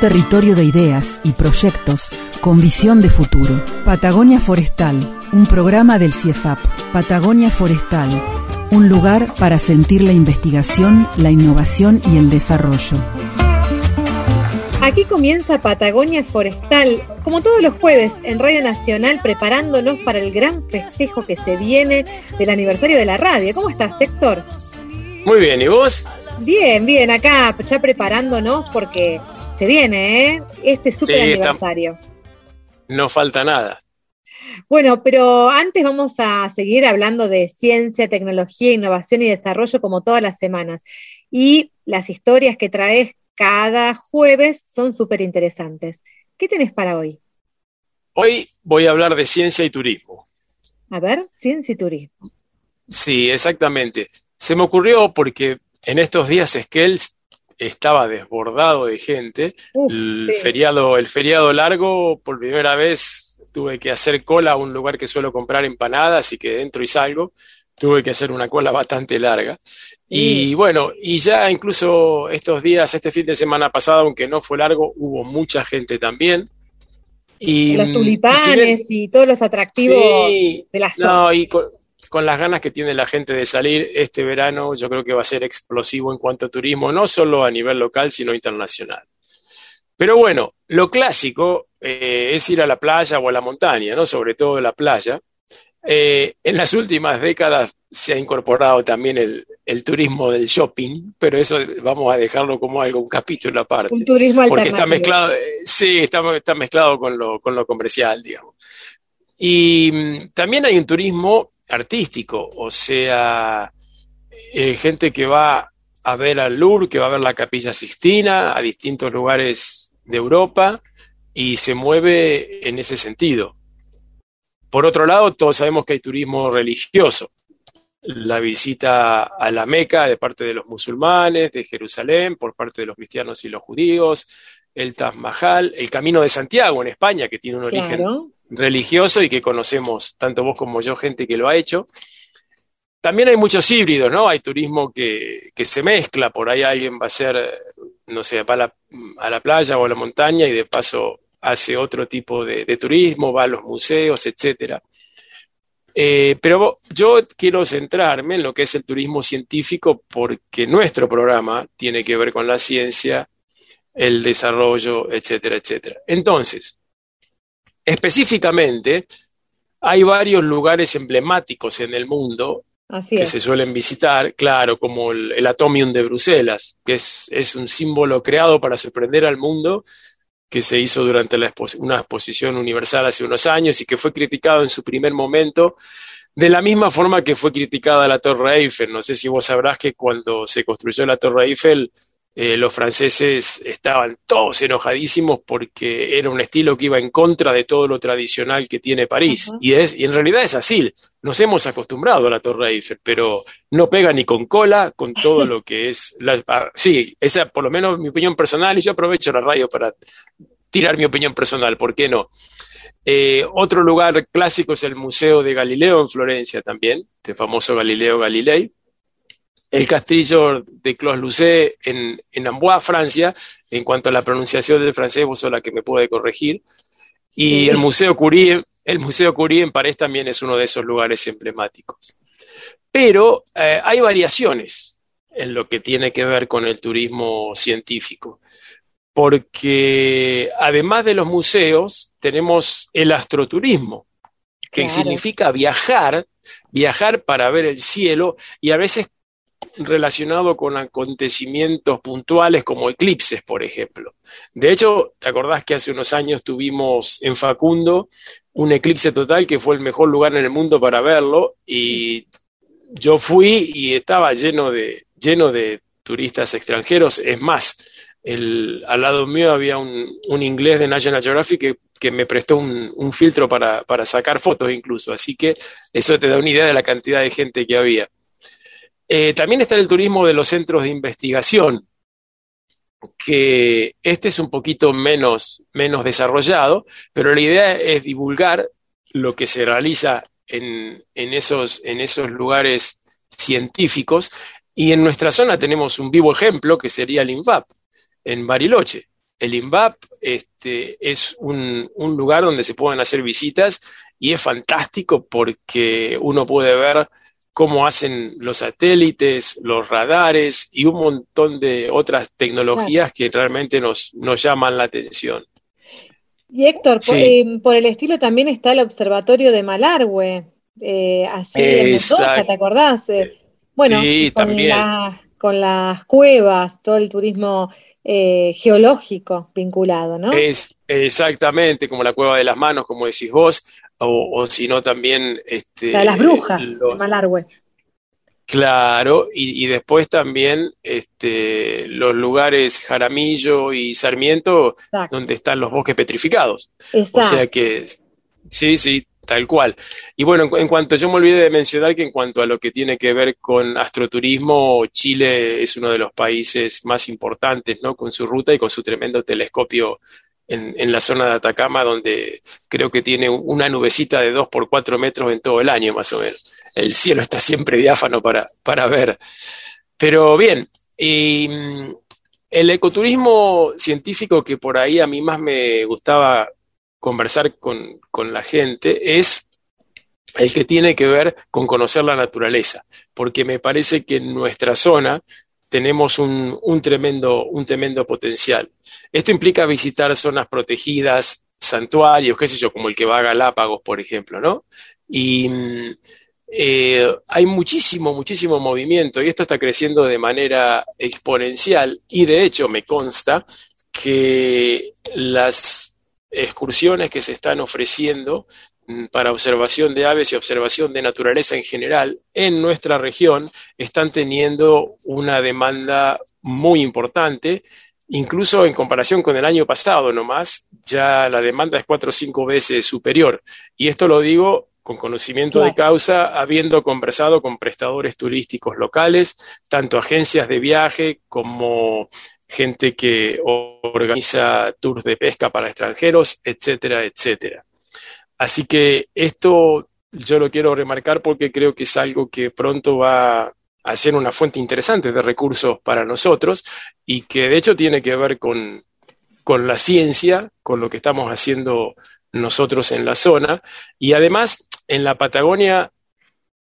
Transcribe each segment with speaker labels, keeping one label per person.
Speaker 1: territorio de ideas y proyectos con visión de futuro. Patagonia Forestal, un programa del CIEFAP. Patagonia Forestal, un lugar para sentir la investigación, la innovación y el desarrollo.
Speaker 2: Aquí comienza Patagonia Forestal, como todos los jueves en Radio Nacional, preparándonos para el gran festejo que se viene del aniversario de la radio. ¿Cómo estás, Héctor?
Speaker 3: Muy bien, ¿y vos?
Speaker 2: Bien, bien, acá ya preparándonos porque se viene, ¿eh? Este super
Speaker 3: Sí,
Speaker 2: aniversario.
Speaker 3: No falta nada.
Speaker 2: Bueno, pero antes vamos a seguir hablando de ciencia, tecnología, innovación y desarrollo como todas las semanas. Y las historias que traes cada jueves son súper interesantes. ¿Qué tenés para hoy?
Speaker 3: Hoy voy a hablar de ciencia y turismo.
Speaker 2: A ver, ciencia y turismo.
Speaker 3: Sí, exactamente. Se me ocurrió porque en estos días Esquel estaba desbordado de gente.
Speaker 2: Uf,
Speaker 3: El
Speaker 2: sí.
Speaker 3: feriado, el feriado largo, por primera vez tuve que hacer cola a un lugar que suelo comprar empanadas y que entro y salgo. Tuve que hacer una cola bastante larga. Y bueno, y ya incluso estos días, este fin de semana pasado, aunque no fue largo, hubo mucha gente también. Y,
Speaker 2: los
Speaker 3: mm, y si bien-
Speaker 2: tulipanes y todos los atractivos
Speaker 3: Sí,
Speaker 2: de la zona.
Speaker 3: no, y con, con las ganas que tiene la gente de salir este verano, yo creo que va a ser explosivo en cuanto a turismo, no solo a nivel local, sino internacional. Pero bueno, lo clásico eh, es ir a la playa o a la montaña, ¿no? Sobre todo la playa. Eh, en las últimas décadas se ha incorporado también el, el turismo del shopping, pero eso vamos a dejarlo como algo, un capítulo aparte
Speaker 2: Un turismo
Speaker 3: porque está
Speaker 2: alternativo.
Speaker 3: mezclado, eh, sí, está, está mezclado con lo, con lo comercial, digamos. Y mm, también hay un turismo artístico, o sea, eh, gente que va a ver al Louvre, que va a ver la Capilla Sixtina, a distintos lugares de Europa, y se mueve en ese sentido. Por otro lado, todos sabemos que hay turismo religioso. La visita a la Meca de parte de los musulmanes, de Jerusalén, por parte de los cristianos y los judíos, el Taj Mahal, el Camino de Santiago en España, que tiene un origen. Religioso y que conocemos tanto vos como yo, gente que lo ha hecho. También hay muchos híbridos, ¿no? Hay turismo que, que se mezcla, por ahí alguien va a eh, no sé, va a la, a la playa o a la montaña y de paso hace otro tipo de, de turismo, va a los museos, etcétera. Eh, pero yo quiero centrarme en lo que es el turismo científico porque nuestro programa tiene que ver con la ciencia, el desarrollo, etcétera, etcétera. Entonces, específicamente, hay varios lugares emblemáticos en el mundo
Speaker 2: Así
Speaker 3: que
Speaker 2: es.
Speaker 3: se suelen visitar, claro, como el, el Atomium de Bruselas, que es, es un símbolo creado para sorprender al mundo, que se hizo durante la expo- una exposición universal hace unos años y que fue criticado en su primer momento, de la misma forma que fue criticada la Torre Eiffel. No sé si vos sabrás que cuando se construyó la Torre Eiffel, eh, los franceses estaban todos enojadísimos porque era un estilo que iba en contra de todo lo tradicional que tiene París. Y, es, y en realidad es así. Nos hemos acostumbrado a la Torre Eiffel, pero no pega ni con cola con todo lo que es. La, ah, sí, esa por lo menos mi opinión personal, y yo aprovecho la radio para tirar mi opinión personal, ¿por qué no? Eh, otro lugar clásico es el Museo de Galileo en Florencia también, el famoso Galileo Galilei. El castillo de Clos-Lucé en, en Amboise, Francia, en cuanto a la pronunciación del francés, vos sos la que me puede corregir. Y el Museo Curie, el Museo Curie en París también es uno de esos lugares emblemáticos. Pero eh, hay variaciones en lo que tiene que ver con el turismo científico, porque además de los museos, tenemos el astroturismo, que
Speaker 2: Claro.
Speaker 3: significa viajar, viajar para ver el cielo y a veces relacionado con acontecimientos puntuales como eclipses, por ejemplo. De hecho, ¿te acordás que hace unos años tuvimos en Facundo un eclipse total que fue el mejor lugar en el mundo para verlo y yo fui y estaba lleno de, lleno de turistas extranjeros. Es más, el, al lado mío había un, un inglés de National Geographic que, que me prestó un, un filtro para, para, sacar fotos incluso, así que eso te da una idea de la cantidad de gente que había. Eh, también está el turismo de los centros de investigación, que este es un poquito menos, menos desarrollado, pero la idea es divulgar lo que se realiza en, en, esos, en esos lugares científicos y en nuestra zona tenemos un vivo ejemplo que sería el INVAP en Bariloche. El INVAP este, es un, un, lugar donde se pueden hacer visitas y es fantástico porque uno puede ver cómo hacen los satélites, los radares y un montón de otras tecnologías que realmente nos, nos llaman la atención.
Speaker 2: Y Héctor, sí. por, eh, por, el estilo también está el observatorio de Malargüe, eh, allí en Mendoza, ¿te acordás? Eh, bueno,
Speaker 3: sí,
Speaker 2: con,
Speaker 3: también.
Speaker 2: La, con las cuevas, todo el turismo eh, geológico vinculado, ¿no?
Speaker 3: Es, exactamente, como la cueva de las manos, como decís vos, o, o si no también... Este,
Speaker 2: la de las brujas, los, Malargüe.
Speaker 3: Claro, y, y, después también este, los lugares Jaramillo y Sarmiento, Exacto. donde están los bosques petrificados.
Speaker 2: Exacto.
Speaker 3: O sea que, sí, sí, tal cual. Y bueno, en, en, cuanto yo me olvidé de mencionar que en cuanto a lo que tiene que ver con astroturismo, Chile es uno de los países más importantes, ¿no? Con su ruta y con su tremendo telescopio en, la zona de Atacama, donde creo que tiene una nubecita de 2 por 4 metros en todo el año, más o menos. El cielo está siempre diáfano para, para ver. Pero bien, y el ecoturismo científico que por ahí a mí más me gustaba conversar con, con la gente es el que tiene que ver con conocer la naturaleza, porque me parece que en nuestra zona tenemos un, un, tremendo, un tremendo potencial. Esto implica visitar zonas protegidas, santuarios, qué sé yo, como el que va a Galápagos, por ejemplo, ¿no? Y eh, hay muchísimo, muchísimo movimiento y esto está creciendo de manera exponencial y de hecho me consta que las excursiones que se están ofreciendo mm, para observación de aves y observación de naturaleza en general en nuestra región están teniendo una demanda muy importante Incluso en comparación con el año pasado nomás, ya la demanda es cuatro o cinco veces superior. Y esto lo digo con conocimiento claro. de causa, habiendo conversado con prestadores turísticos locales, tanto agencias de viaje como gente que organiza tours de pesca para extranjeros, etcétera, etcétera. Así que esto yo lo quiero remarcar porque creo que es algo que pronto va a una fuente interesante de recursos para nosotros y que de hecho tiene que ver con, con la ciencia, con lo que estamos haciendo nosotros en la zona y además en la Patagonia,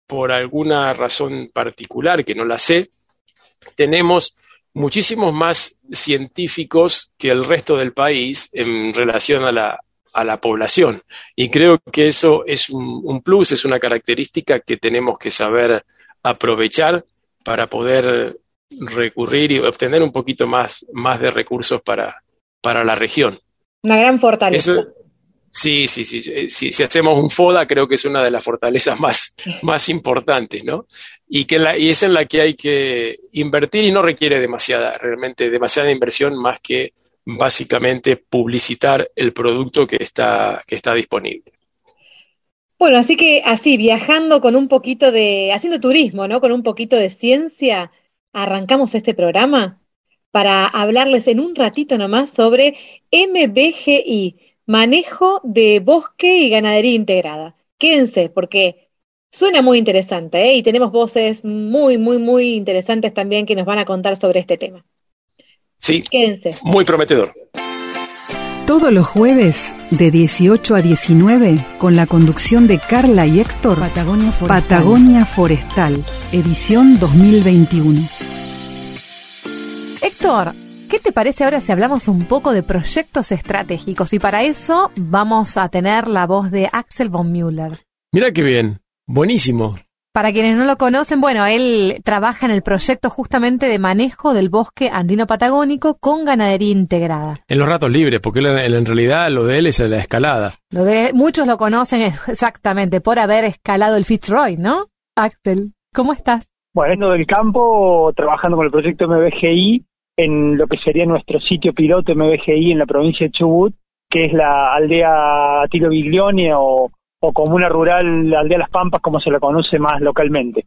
Speaker 3: por alguna razón particular que no la sé, tenemos muchísimos más científicos que el resto del país en relación a la, a la población. Y creo que eso es un, plus, es una característica que tenemos que saber aprovechar para poder recurrir y obtener un poquito más, más de recursos para, para la región.
Speaker 2: Una gran fortaleza. Eso,
Speaker 3: sí, sí, sí, sí, Si hacemos un FODA, creo que es una de las fortalezas más, más importantes, ¿no? Y, que la, y es en la que hay que invertir y no requiere demasiada, realmente demasiada inversión más que básicamente publicitar el producto que está, que está disponible.
Speaker 2: Bueno, así que así, viajando con un poquito de, haciendo turismo, ¿no? Con un poquito de ciencia, arrancamos este programa para hablarles en un ratito nomás sobre MBGI, Manejo de Bosque y Ganadería Integrada. Quédense, porque suena muy interesante, ¿eh? Y tenemos voces muy, muy, muy interesantes también que nos van a contar sobre este tema.
Speaker 3: Sí.
Speaker 2: Quédense.
Speaker 3: Muy prometedor.
Speaker 1: Todos los jueves, de 18 a 19, con la conducción de Carla y Héctor, Patagonia Forestal, Patagonia Forestal edición 2021.
Speaker 4: Héctor, ¿qué te parece ahora si hablamos un poco de proyectos estratégicos? Y para eso vamos a tener la voz de Axel von Müller.
Speaker 3: Mira qué bien, buenísimo.
Speaker 4: Para quienes no lo conocen, bueno, él trabaja en el proyecto justamente de manejo del bosque andino patagónico con ganadería integrada.
Speaker 3: En los ratos libres, porque él, en realidad lo de él es la escalada.
Speaker 4: Lo de muchos lo conocen exactamente por haber escalado el Fitzroy, ¿no? Axel, ¿cómo estás?
Speaker 5: Bueno, del campo, trabajando con el proyecto MBGI, en lo que sería nuestro sitio piloto MBGI en la provincia de Chubut, que es la aldea Tilo Biglione o, o comuna rural Aldea Las Pampas, como se la conoce más localmente.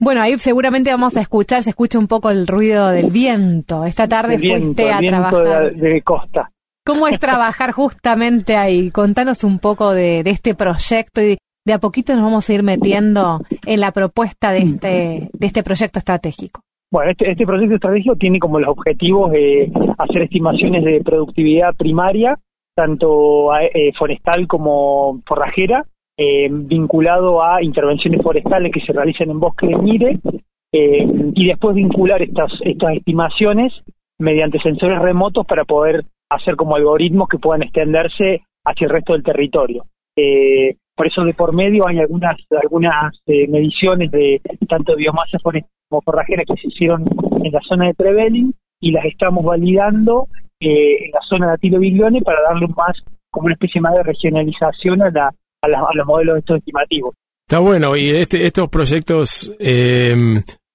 Speaker 4: Bueno, ahí seguramente vamos a escuchar, se escucha un poco el ruido del viento. Esta tarde
Speaker 5: viento,
Speaker 4: fuiste a
Speaker 5: el viento
Speaker 4: trabajar.
Speaker 5: de, de costa.
Speaker 4: ¿Cómo es trabajar justamente ahí? Contanos un poco de, de este proyecto y de a poquito nos vamos a ir metiendo en la propuesta de este, de este proyecto estratégico.
Speaker 5: Bueno, este, este proyecto estratégico tiene como los objetivos de hacer estimaciones de productividad primaria, tanto eh, forestal como forrajera, eh, vinculado a intervenciones forestales que se realizan en bosque de Mire, eh, y después vincular estas, estas estimaciones mediante sensores remotos para poder hacer como algoritmos que puedan extenderse hacia el resto del territorio. Por eso de por medio hay algunas algunas mediciones de tanto biomasa forestal como forrajera que se hicieron en la zona de Trevelin y las estamos validando eh, en la zona de Atilo Biglione para darle más como una especie más de regionalización a, la, a, la- a los modelos estos estimativos.
Speaker 3: Está bueno, y este, estos proyectos eh,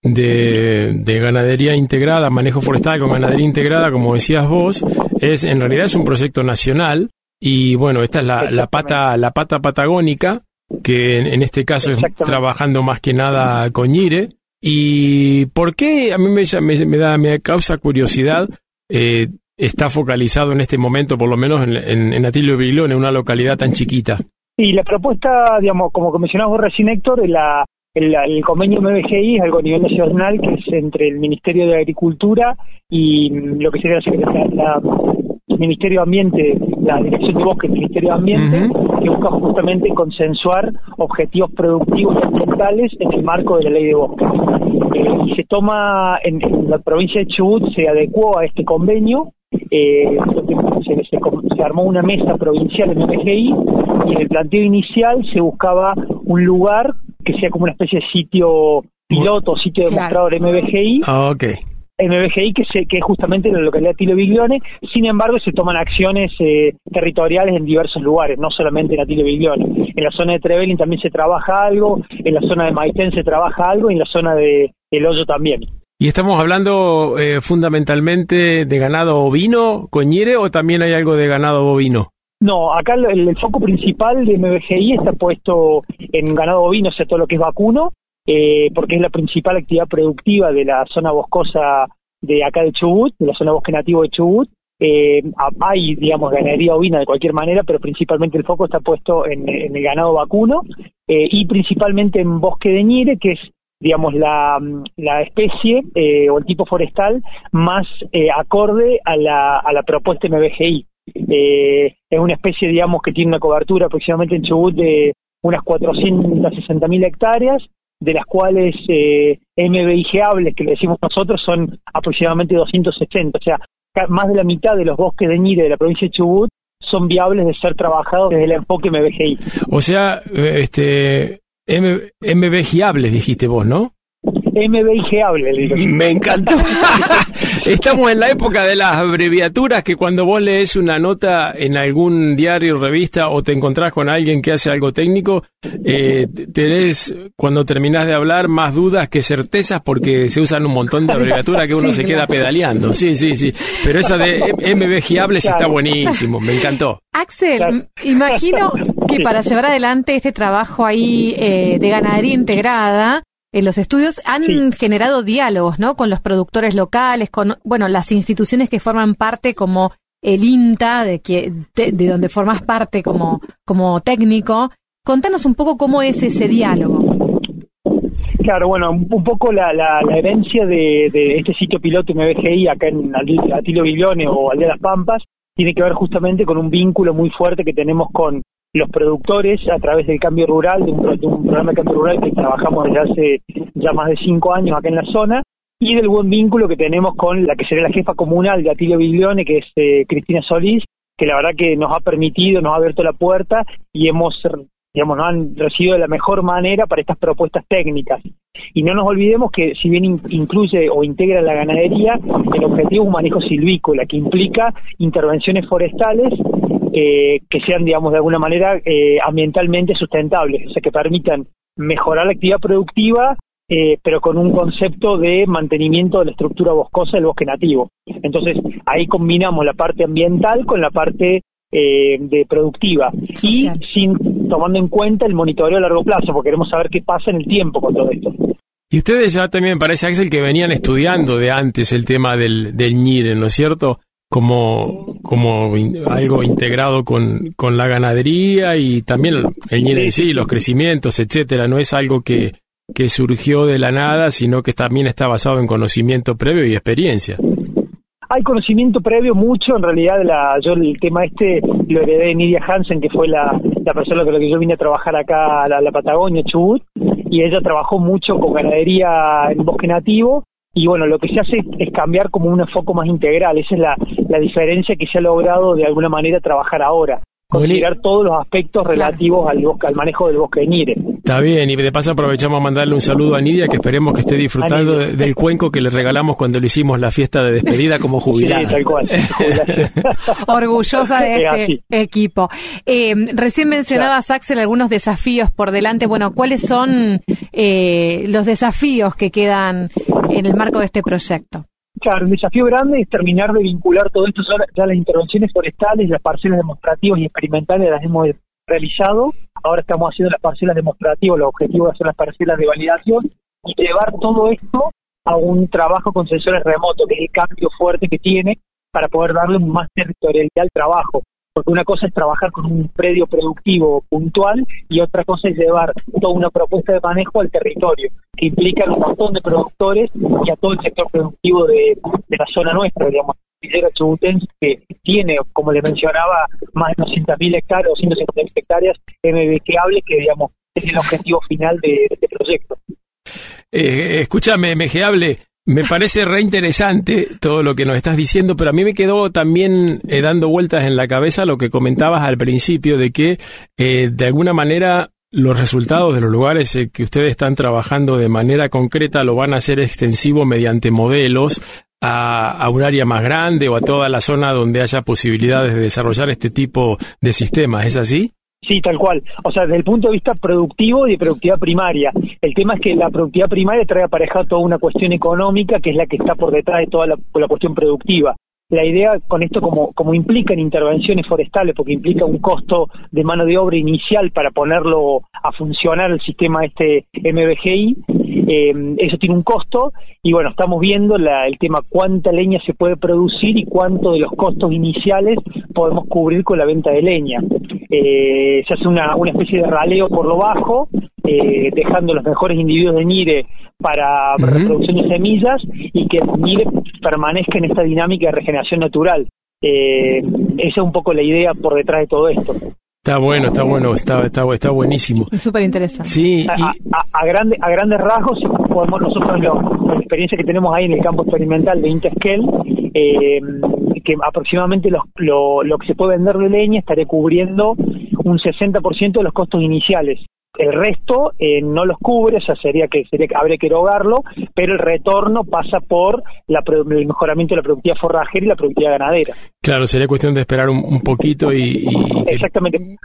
Speaker 3: de, de ganadería integrada, manejo forestal con ganadería integrada, como decías vos, es en realidad es un proyecto nacional y bueno, esta es la, la pata la pata patagónica que en, en este caso es trabajando más que nada con Ñire. ¿Y por qué a mí me, me, me da me causa curiosidad? eh, está focalizado en este momento, por lo menos en, en, en Atilio Biglione, una localidad tan chiquita.
Speaker 5: Y la propuesta, digamos, como mencionabas vos recién, Héctor, la, el, el convenio MBGI es algo a nivel nacional que es entre el Ministerio de Agricultura y lo que sería la, la- el Ministerio de Ambiente, la Dirección de Bosque del Ministerio de Ambiente, que busca justamente consensuar objetivos productivos y ambientales en el marco de la ley de bosques. Eh, y se toma, en, en la provincia de Chubut se adecuó a este convenio, eh, se, se se armó una mesa provincial en MGI y en el planteo inicial se buscaba un lugar que sea como una especie de sitio piloto, sitio
Speaker 4: Claro.
Speaker 5: demostrador MBGI,
Speaker 3: Ah, ok.
Speaker 5: MBGI que, se, que es justamente en la localidad de Tilo Biglione, sin embargo se toman acciones eh, territoriales en diversos lugares, no solamente en Atilo Biglione. En la zona de Trevelin también se trabaja algo, en la zona de Maitén se trabaja algo y en la zona de El Hoyo también.
Speaker 3: ¿Y estamos hablando eh, fundamentalmente de ganado ovino, coñire, o también hay algo de ganado bovino?
Speaker 5: No, acá el, foco principal de MBGI está puesto en ganado bovino, o sea, todo lo que es vacuno, eh, porque es la principal actividad productiva de la zona boscosa de acá de Chubut, de la zona bosque nativo de Chubut. Eh, hay, digamos, ganadería ovina de cualquier manera, pero principalmente el foco está puesto en, en el ganado vacuno eh, y principalmente en bosque de Ñire, que es, digamos, la, la especie eh, o el tipo forestal más eh, acorde a la, a la propuesta MBGI. Eh, es una especie, digamos, que tiene una cobertura aproximadamente en Chubut de unas 460.000 hectáreas, de las cuales eh, MBIGables, que le decimos nosotros, son aproximadamente 260. O sea, más de la mitad de los bosques de Ñire de la provincia de Chubut son viables de ser trabajados desde el enfoque MBGI.
Speaker 3: O sea, eh, este M MBGiables dijiste vos, ¿no?
Speaker 5: MBIGable, le digo.
Speaker 3: Me encantó. Estamos en la época de las abreviaturas que cuando vos lees una nota en algún diario, revista o te encontrás con alguien que hace algo técnico, eh, tenés cuando terminás de hablar más dudas que certezas porque se usan un montón de abreviaturas que uno
Speaker 4: Sí,
Speaker 3: se queda
Speaker 4: claro.
Speaker 3: pedaleando. Sí, sí, sí. Pero esa de MBGiables está
Speaker 5: Claro.
Speaker 3: buenísimo, me encantó.
Speaker 4: Axel,
Speaker 5: Claro.
Speaker 4: imagino que
Speaker 5: Sí.
Speaker 4: para llevar adelante este trabajo ahí eh, de ganadería integrada, en los estudios han
Speaker 5: Sí.
Speaker 4: generado diálogos, ¿no? Con los productores locales, con, bueno, las instituciones que forman parte como el INTA, de, que, de, de donde formas parte como, como técnico. Contanos un poco cómo es ese diálogo.
Speaker 5: Claro, bueno, un, poco la, la, la herencia de, de este sitio piloto MBGI acá en Atilo Biglione o Aldea Las Pampas tiene que ver justamente con un vínculo muy fuerte que tenemos con los productores a través del cambio rural, de un, de un programa de cambio rural que trabajamos desde hace ya más de cinco años acá en la zona, y del buen vínculo que tenemos con la que sería la jefa comunal de Atilio Biglione, que es eh, Cristina Solís, que la verdad que nos ha permitido, nos ha abierto la puerta y hemos digamos, nos han recibido de la mejor manera para estas propuestas técnicas. Y no nos olvidemos que si bien in- incluye o integra la ganadería, el objetivo es un manejo silvícola que implica intervenciones forestales eh, que sean, digamos, de alguna manera eh, ambientalmente sustentables, o sea, que permitan mejorar la actividad productiva eh, pero con un concepto de mantenimiento de la estructura boscosa del bosque nativo. Entonces, ahí combinamos la parte ambiental con la parte eh, de productiva y sin tomando en cuenta el monitoreo a largo plazo, porque queremos saber qué pasa en el tiempo con todo esto.
Speaker 3: Y ustedes ya también, parece Axel, que venían estudiando de antes el tema del, del ñire, ¿no es cierto? Como, como algo integrado con, con la ganadería y también el ñire en sí, los crecimientos, etcétera. No es algo que, que surgió de la nada, sino que también está basado en conocimiento previo y experiencia.
Speaker 5: Hay conocimiento previo mucho, en realidad la, yo el tema este lo heredé de Nidia Hansen, que fue la, la persona con la que yo vine a trabajar acá a la, Patagonia, Chubut, y ella trabajó mucho con ganadería en bosque nativo, y bueno, lo que se hace es cambiar como un foco más integral, esa es la, la diferencia que se ha logrado de alguna manera trabajar ahora considerar todos los aspectos relativos al bosque, al manejo del bosque de Nire.
Speaker 3: Está bien, y de paso aprovechamos a mandarle un saludo a Nidia, que esperemos que esté disfrutando del cuenco que le regalamos cuando le hicimos la fiesta de despedida como jubilada.
Speaker 5: Sí, tal cual.
Speaker 4: Orgullosa de este equipo. Eh, recién mencionabas, Axel, algunos desafíos por delante. Bueno, ¿cuáles son eh, los desafíos que quedan en el marco de este proyecto?
Speaker 5: Claro, un desafío grande es terminar de vincular todo esto. Ya las intervenciones forestales, las parcelas demostrativas y experimentales las hemos realizado. Ahora estamos haciendo las parcelas demostrativas, los objetivos son las parcelas de validación y llevar todo esto a un trabajo con sensores remotos, que es el cambio fuerte que tiene para poder darle más territorialidad al trabajo porque una cosa es trabajar con un predio productivo puntual y otra cosa es llevar toda una propuesta de manejo al territorio, que implica un montón de productores y a todo el sector productivo de, la zona nuestra, digamos. Villera Chubutense, que tiene, como le mencionaba, más de 200.000 hectáreas, 250.000 hectáreas MBQable, que digamos es el objetivo final de, este proyecto.
Speaker 3: Eh, escúchame, MGable, me parece re interesante todo lo que nos estás diciendo, pero a mí me quedó también eh, dando vueltas en la cabeza lo que comentabas al principio de que eh, de alguna manera los resultados de los lugares eh, que ustedes están trabajando de manera concreta lo van a hacer extensivo mediante modelos a, a, un área más grande o a toda la zona donde haya posibilidades de desarrollar este tipo de sistemas. ¿Es así?
Speaker 5: Sí, tal cual. O sea, desde el punto de vista productivo y de productividad primaria. El tema es que la productividad primaria trae aparejada toda una cuestión económica que es la que está por detrás de toda la, cuestión productiva. La idea con esto, como, como implica en intervenciones forestales, porque implica un costo de mano de obra inicial para ponerlo a funcionar el sistema este MBGI, eh, eso tiene un costo y bueno, estamos viendo la, el tema cuánta leña se puede producir y cuánto de los costos iniciales podemos cubrir con la venta de leña. Eh, se hace una, una especie de raleo por lo bajo, eh, dejando los mejores individuos de NIRE para reproducción de semillas y que NIRE permanezca en esta dinámica de regeneración natural. Eh, esa es un poco la idea por detrás de todo esto.
Speaker 3: Está bueno, está bueno, está, está, está buenísimo.
Speaker 4: Súper interesante.
Speaker 3: Sí,
Speaker 5: a, a, a, grandes rasgos, podemos nosotros, con la experiencia que tenemos ahí en el campo experimental de Intesquel, eh, que aproximadamente lo, lo, lo que se puede vender de leña estaría cubriendo un 60% de los costos iniciales. El resto eh, no los cubre, o sea, sería que, sería que habría que erogarlo, pero el retorno pasa por la, el mejoramiento de la productividad forrajera y la productividad ganadera.
Speaker 3: Claro, sería cuestión de esperar un, poquito y...
Speaker 5: Exactamente.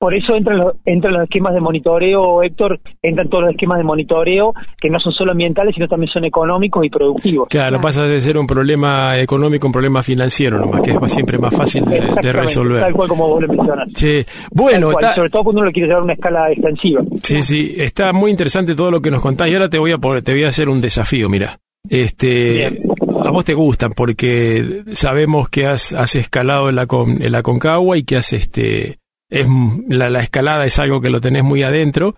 Speaker 5: Por eso entran los, entran los esquemas de monitoreo, Héctor, entran todos los esquemas de monitoreo que no son solo ambientales, sino también son económicos y productivos.
Speaker 3: Claro, pasa de ser un problema económico un problema financiero nomás, que es siempre más fácil de, resolver.
Speaker 5: Tal cual como vos lo mencionas.
Speaker 3: Sí, bueno.
Speaker 5: sobre todo cuando uno lo quiere llevar a una escala extensiva.
Speaker 3: Sí, sí, está muy interesante todo lo que nos contás y ahora te voy a, te voy a hacer un desafío, mira. Este, a vos te gustan porque sabemos que has, has escalado en la, en la Concagua y que has este es la, la, escalada es algo que lo tenés muy adentro.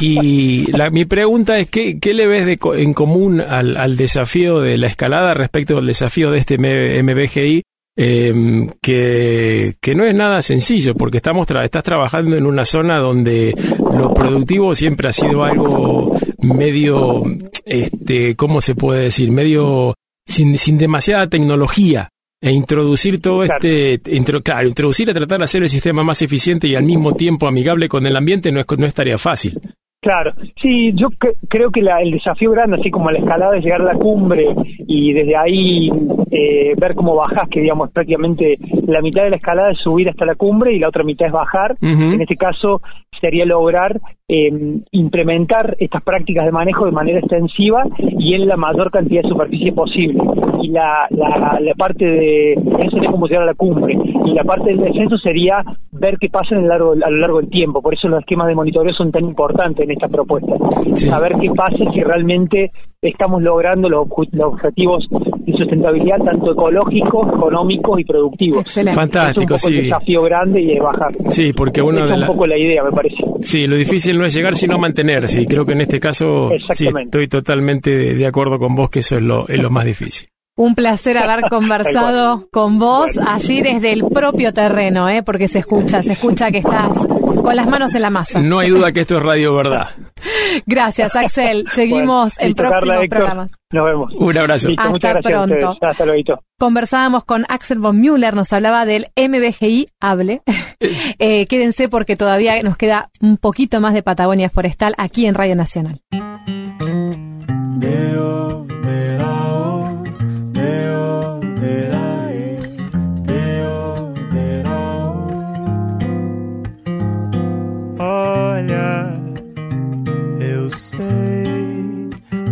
Speaker 3: Y la, mi pregunta es, ¿qué, qué le ves de, en común al, al, desafío de la escalada respecto al desafío de este MBGI? Em, que, que, no es nada sencillo, porque estamos estás trabajando en una zona donde lo productivo siempre ha sido algo medio, este, ¿cómo se puede decir? Medio sin, sin demasiada tecnología e introducir todo este, claro, introducir a tratar de hacer el sistema más eficiente y al mismo tiempo amigable con el ambiente no, es, no estaría fácil.
Speaker 5: Claro, sí, yo creo que el desafío grande, así como la escalada, es llegar a la cumbre y desde ahí eh, ver cómo bajas, que digamos prácticamente la mitad de la escalada es subir hasta la cumbre y la otra mitad es bajar. En este caso sería lograr eh, implementar estas prácticas de manejo de manera extensiva y en la mayor cantidad de superficie posible. Y la, la, la parte de eso sería como llegar a la cumbre. Y la parte del descenso sería ver qué pasa en el largo, a lo largo del tiempo. Por eso los esquemas de monitoreo son tan importantes esta propuesta. Saber qué pasa si realmente estamos logrando los, objetivos de sustentabilidad, tanto ecológicos, económicos y productivos.
Speaker 3: Fantástico,
Speaker 5: es un desafío grande y es bajar.
Speaker 3: Sí, porque uno.
Speaker 5: es un poco la idea, me parece.
Speaker 3: Sí, lo difícil no es llegar, sino mantenerse. Y creo que en este caso sí, estoy totalmente de acuerdo con vos que eso es lo, es lo más difícil.
Speaker 4: Un placer haber conversado con vos allí desde el propio terreno, ¿eh? porque se escucha, se escucha que estás con las manos en la masa.
Speaker 3: No hay duda que esto es Radio Verdad.
Speaker 4: Gracias, Axel. Seguimos en próximos programas.
Speaker 5: Nos vemos.
Speaker 3: Un abrazo.
Speaker 4: Hasta pronto.
Speaker 5: Hasta luego.
Speaker 4: Conversábamos con Axel von Müller, nos hablaba del MBGI Hable. eh, quédense porque todavía nos queda un poquito más de Patagonia Forestal aquí en Radio Nacional.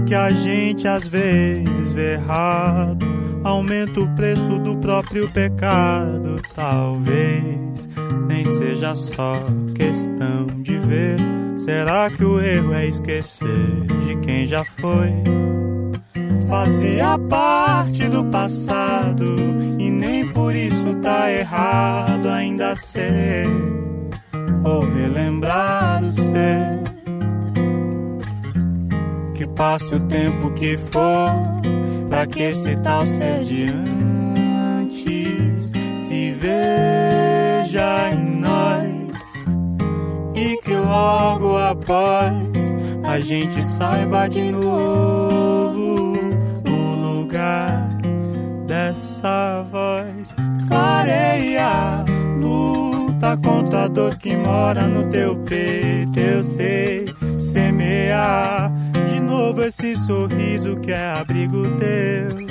Speaker 6: Que a gente às vezes vê errado, aumenta o preço do próprio pecado. Talvez nem seja só questão de ver. Será que o erro é esquecer de quem já foi? Fazia parte do passado e nem por isso tá errado ainda ser ou relembrar o seu que passe o tempo que for, pra que esse tal ser de antes se veja em nós. E que logo após a gente saiba de novo o lugar dessa voz clareia. Luta contra a dor que mora no teu peito eu sei semear novo esse sorriso que é abrigo teu.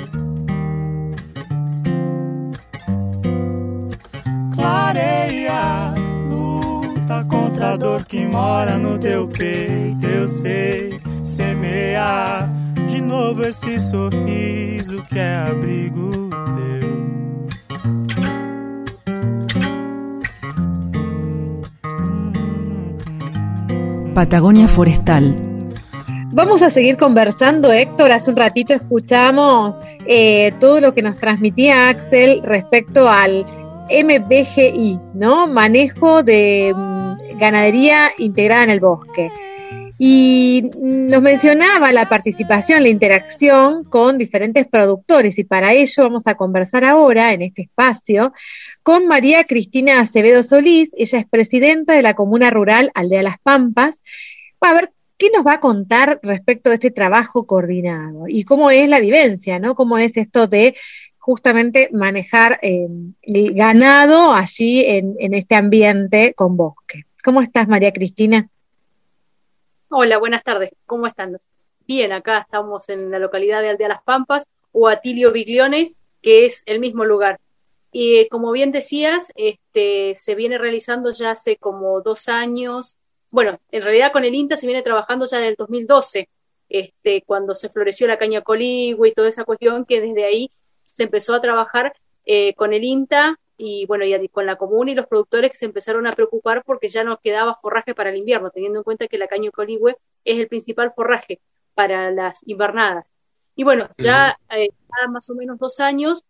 Speaker 6: Clareia, luta contra a dor que mora no teu peito. Eu sei semear de novo esse sorriso que é abrigo teu.
Speaker 1: Patagonia Forestal
Speaker 2: Vamos a seguir conversando, Héctor. Hace un ratito escuchamos eh, todo lo que nos transmitía Axel respecto al MBGI, ¿no? Manejo de mm, ganadería integrada en el bosque. Y nos mencionaba la participación, la interacción con diferentes productores y para ello vamos a conversar ahora en este espacio con María Cristina Acevedo Solís. Ella es presidenta de la Comuna Rural Aldea Las Pampas. A ver ¿Qué nos va a contar respecto de este trabajo coordinado? Y cómo es la vivencia, ¿no? ¿Cómo es esto de justamente manejar eh, el ganado allí en, este ambiente con bosque? ¿Cómo estás, María Cristina?
Speaker 7: Hola, buenas tardes. ¿Cómo están? Bien, acá estamos en la localidad de Aldea Las Pampas o Atilio Bigliones, que es el mismo lugar. Y como bien decías, este, se viene realizando ya hace como dos años bueno, en realidad con el INTA se viene trabajando ya desde el 2012, este, cuando se floreció la caña coligüe y toda esa cuestión, que desde ahí se empezó a trabajar eh, con el INTA y bueno, y con la comuna y los productores que se empezaron a preocupar porque ya no quedaba forraje para el invierno, teniendo en cuenta que la caña coligüe es el principal forraje para las invernadas. Y bueno, ya, eh, más o menos dos años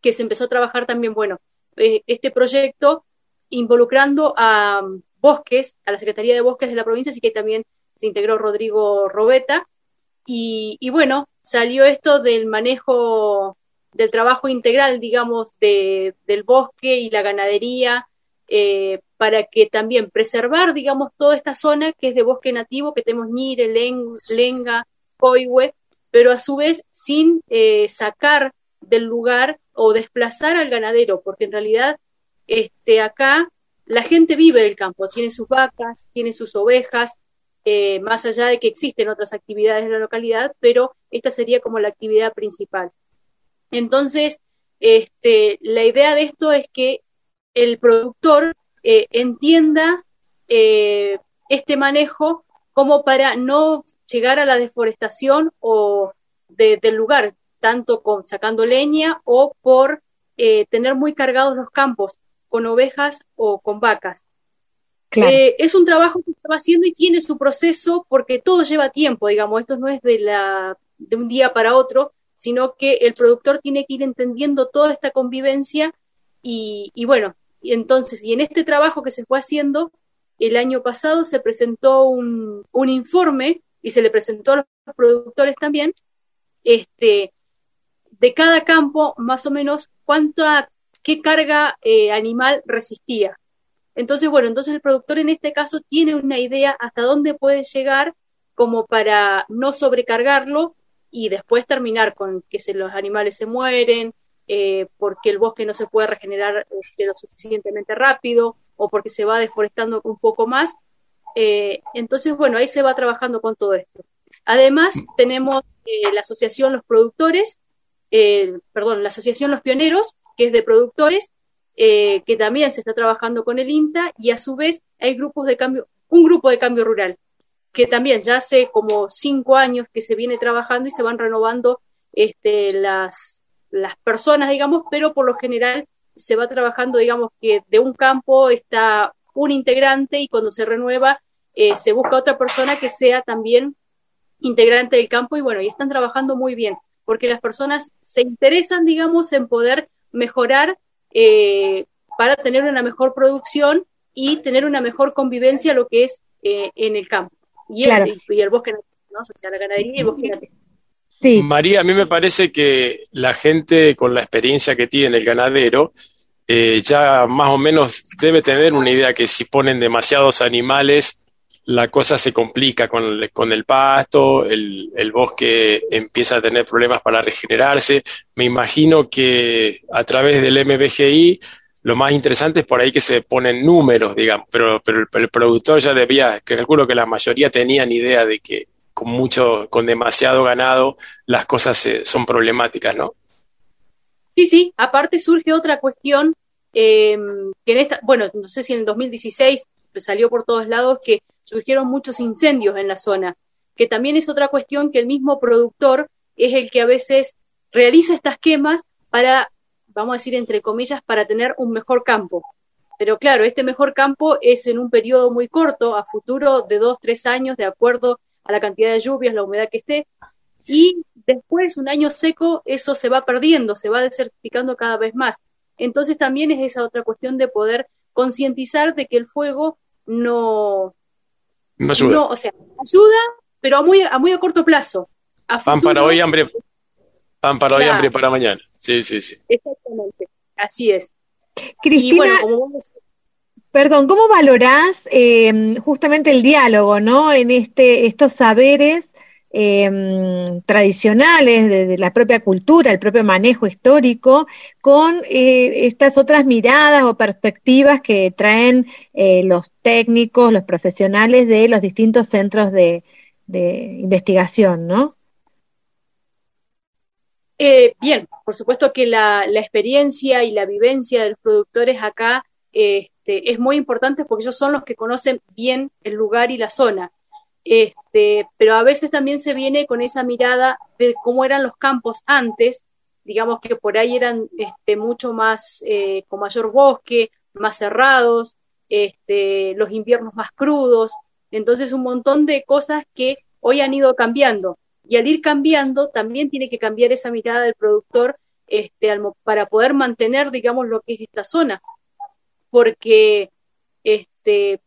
Speaker 7: que se empezó a trabajar también, bueno, eh, este proyecto involucrando a, Bosques, a la Secretaría de Bosques de la provincia, así que también se integró Rodrigo Robeta. Y, bueno, salió esto del manejo del trabajo integral, digamos, de, del bosque y la ganadería, eh, para que también preservar, digamos, toda esta zona que es de bosque nativo, que tenemos Nire, Lenga, Coihue, pero a su vez sin eh, sacar del lugar o desplazar al ganadero, porque en realidad este, acá la gente vive del campo, tiene sus vacas, tiene sus ovejas, eh, más allá de que existen otras actividades en la localidad, pero esta sería como la actividad principal. Entonces, este, la idea de esto es que el productor eh, entienda eh, este manejo como para no llegar a la deforestación o del lugar, tanto con sacando leña o por tener muy cargados los campos con ovejas o con vacas. Eh, es un trabajo que se va haciendo y tiene su proceso porque todo lleva tiempo, digamos, esto no es de, la, de un día para otro, sino que el productor tiene que ir entendiendo toda esta convivencia y, y bueno, y entonces, y en este trabajo que se fue haciendo, el año pasado se presentó un, un informe y se le presentó a los productores también, este, de cada campo, más o menos, cuánta, qué carga eh, animal resistía. Entonces, bueno, entonces el productor en este caso tiene una idea hasta dónde puede llegar como para no sobrecargarlo y después terminar con que los animales se mueren, eh, porque el bosque no se puede regenerar este, lo suficientemente rápido o porque se va deforestando un poco más. Eh, entonces, bueno, ahí se va trabajando con todo esto. Además, tenemos la asociación Los Productores, perdón, la asociación Los Pioneros, que es de productores, que también se está trabajando con el INTA, y a su vez hay grupos de cambio, un grupo de cambio rural, que también ya hace como cinco años que se viene trabajando y se van renovando este, las, las personas, digamos, pero por lo general se va trabajando, digamos, que de un campo está un integrante y cuando se renueva eh, se busca otra persona que sea también integrante del campo y bueno, y están trabajando muy bien, porque las personas se interesan, digamos, en poder mejorar eh, para tener una mejor producción y tener una mejor convivencia lo que es eh, en el campo. Y, el, y, el bosque, ¿no? o sea, la ganadería y el bosque
Speaker 3: María, a mí me parece que la gente con la experiencia que tiene el ganadero eh, ya más o menos debe tener una idea que si ponen demasiados animales, la cosa se complica con el, con el pasto, el, el, bosque empieza a tener problemas para regenerarse. Me imagino que a través del MBGI lo más interesante es por ahí que se ponen números, digamos, pero, pero el, productor ya debía, calculo que la mayoría tenían idea de que con mucho, con demasiado ganado, las cosas son problemáticas, ¿no?
Speaker 7: Sí, sí, aparte surge otra cuestión eh, que en esta, bueno, no sé si en el 2016 salió por todos lados que surgieron muchos incendios en la zona, que también es otra cuestión que el mismo productor es el que a veces realiza estas quemas para, vamos a decir entre comillas, para tener un mejor campo. Pero claro, este mejor campo es en un periodo muy corto, a futuro de dos, tres años, de acuerdo a la cantidad de lluvias, la humedad que esté, y después, un año seco, eso se va perdiendo, se va desertificando cada vez más. Entonces también es esa otra cuestión de poder concientizar de que el fuego no,
Speaker 3: no ayuda.
Speaker 7: o sea, ayuda, pero a muy a, muy a corto plazo.
Speaker 3: pan para hoy, hambre, pan para hoy, hambre para mañana. Sí, sí, sí.
Speaker 7: Exactamente, así es.
Speaker 2: Cristina, Perdón, ¿cómo valorás eh, justamente el diálogo, ¿no? En este, estos saberes eh, tradicionales de, la propia cultura, el propio manejo histórico, con eh, estas otras miradas o perspectivas que traen eh, los técnicos, los profesionales de los distintos centros de, investigación, ¿no?
Speaker 7: Eh, bien, por supuesto que la, experiencia y la vivencia de los productores acá este, es muy importante porque ellos son los que conocen bien el lugar y la zona. Este, pero a veces también se viene con esa mirada de cómo eran los campos antes, digamos que por ahí eran este, mucho más, eh, con mayor bosque, más cerrados, este, los inviernos más crudos, entonces un montón de cosas que hoy han ido cambiando. Y al ir cambiando, también tiene que cambiar esa mirada del productor este, para poder mantener, digamos, lo que es esta zona. Porque este,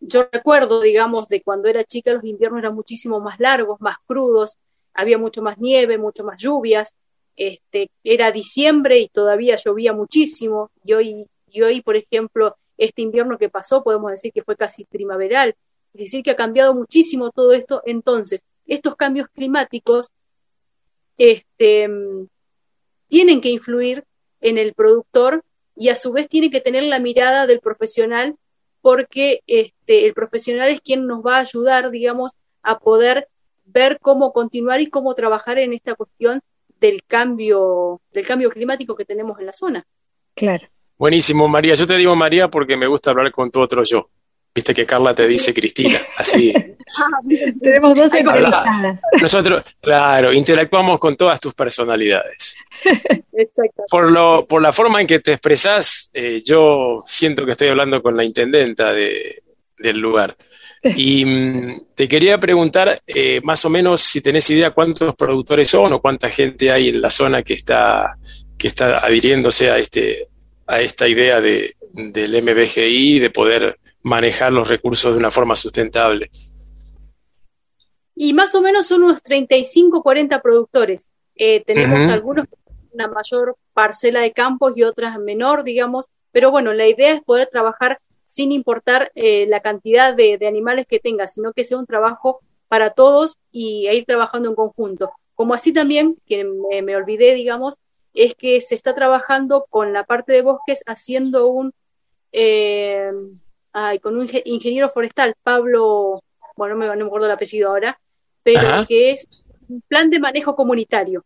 Speaker 7: yo recuerdo, digamos, de cuando era chica los inviernos eran muchísimo más largos, más crudos, había mucho más nieve, mucho más lluvias, este, era diciembre y todavía llovía muchísimo, y hoy, y hoy, por ejemplo, este invierno que pasó, podemos decir que fue casi primaveral, es decir, que ha cambiado muchísimo todo esto, entonces, estos cambios climáticos este, tienen que influir en el productor y a su vez tiene que tener la mirada del profesional porque este, el profesional es quien nos va a ayudar, digamos, a poder ver cómo continuar y cómo trabajar en esta cuestión del cambio, del cambio climático que tenemos en la zona.
Speaker 2: Claro.
Speaker 3: Buenísimo, María. Yo te digo María porque me gusta hablar con tu otro yo. Viste que Carla te dice Cristina, así.
Speaker 2: Tenemos dos
Speaker 3: Habla- Nosotros, claro, interactuamos con todas tus personalidades.
Speaker 7: Exacto.
Speaker 3: Por, lo, por la forma en que te expresás, eh, yo siento que estoy hablando con la intendenta de- del lugar. Y mm, te quería preguntar, eh, más o menos, si tenés idea cuántos productores son o cuánta gente hay en la zona que está, que está adhiriéndose a, este, a esta idea de, del MBGI de poder manejar los recursos de una forma sustentable.
Speaker 7: Y más o menos son unos 35, 40 productores. Eh, tenemos
Speaker 3: Ujú.
Speaker 7: algunos que tienen una mayor parcela de campos y otras menor, digamos, pero bueno, la idea es poder trabajar sin importar eh, la cantidad de, de animales que tenga, sino que sea un trabajo para todos y a ir trabajando en conjunto. Como así también, que me, me olvidé, digamos, es que se está trabajando con la parte de bosques haciendo un, eh, ay, con un inge- ingeniero forestal, Pablo, bueno, no me, no me acuerdo el apellido ahora, pero
Speaker 3: Ajá.
Speaker 7: que es un plan de manejo comunitario,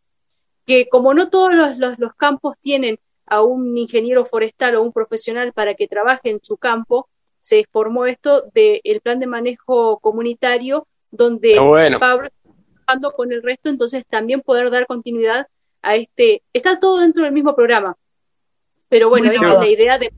Speaker 7: que como no todos los, los- los campos tienen a un ingeniero forestal o un profesional para que trabaje en su campo, se formó esto del plan de manejo comunitario, donde
Speaker 3: bueno.
Speaker 7: Pablo está trabajando con el resto, entonces también poder dar continuidad a este, está todo dentro del mismo programa, pero bueno,
Speaker 2: Muy
Speaker 7: esa es
Speaker 2: bueno.
Speaker 7: la idea de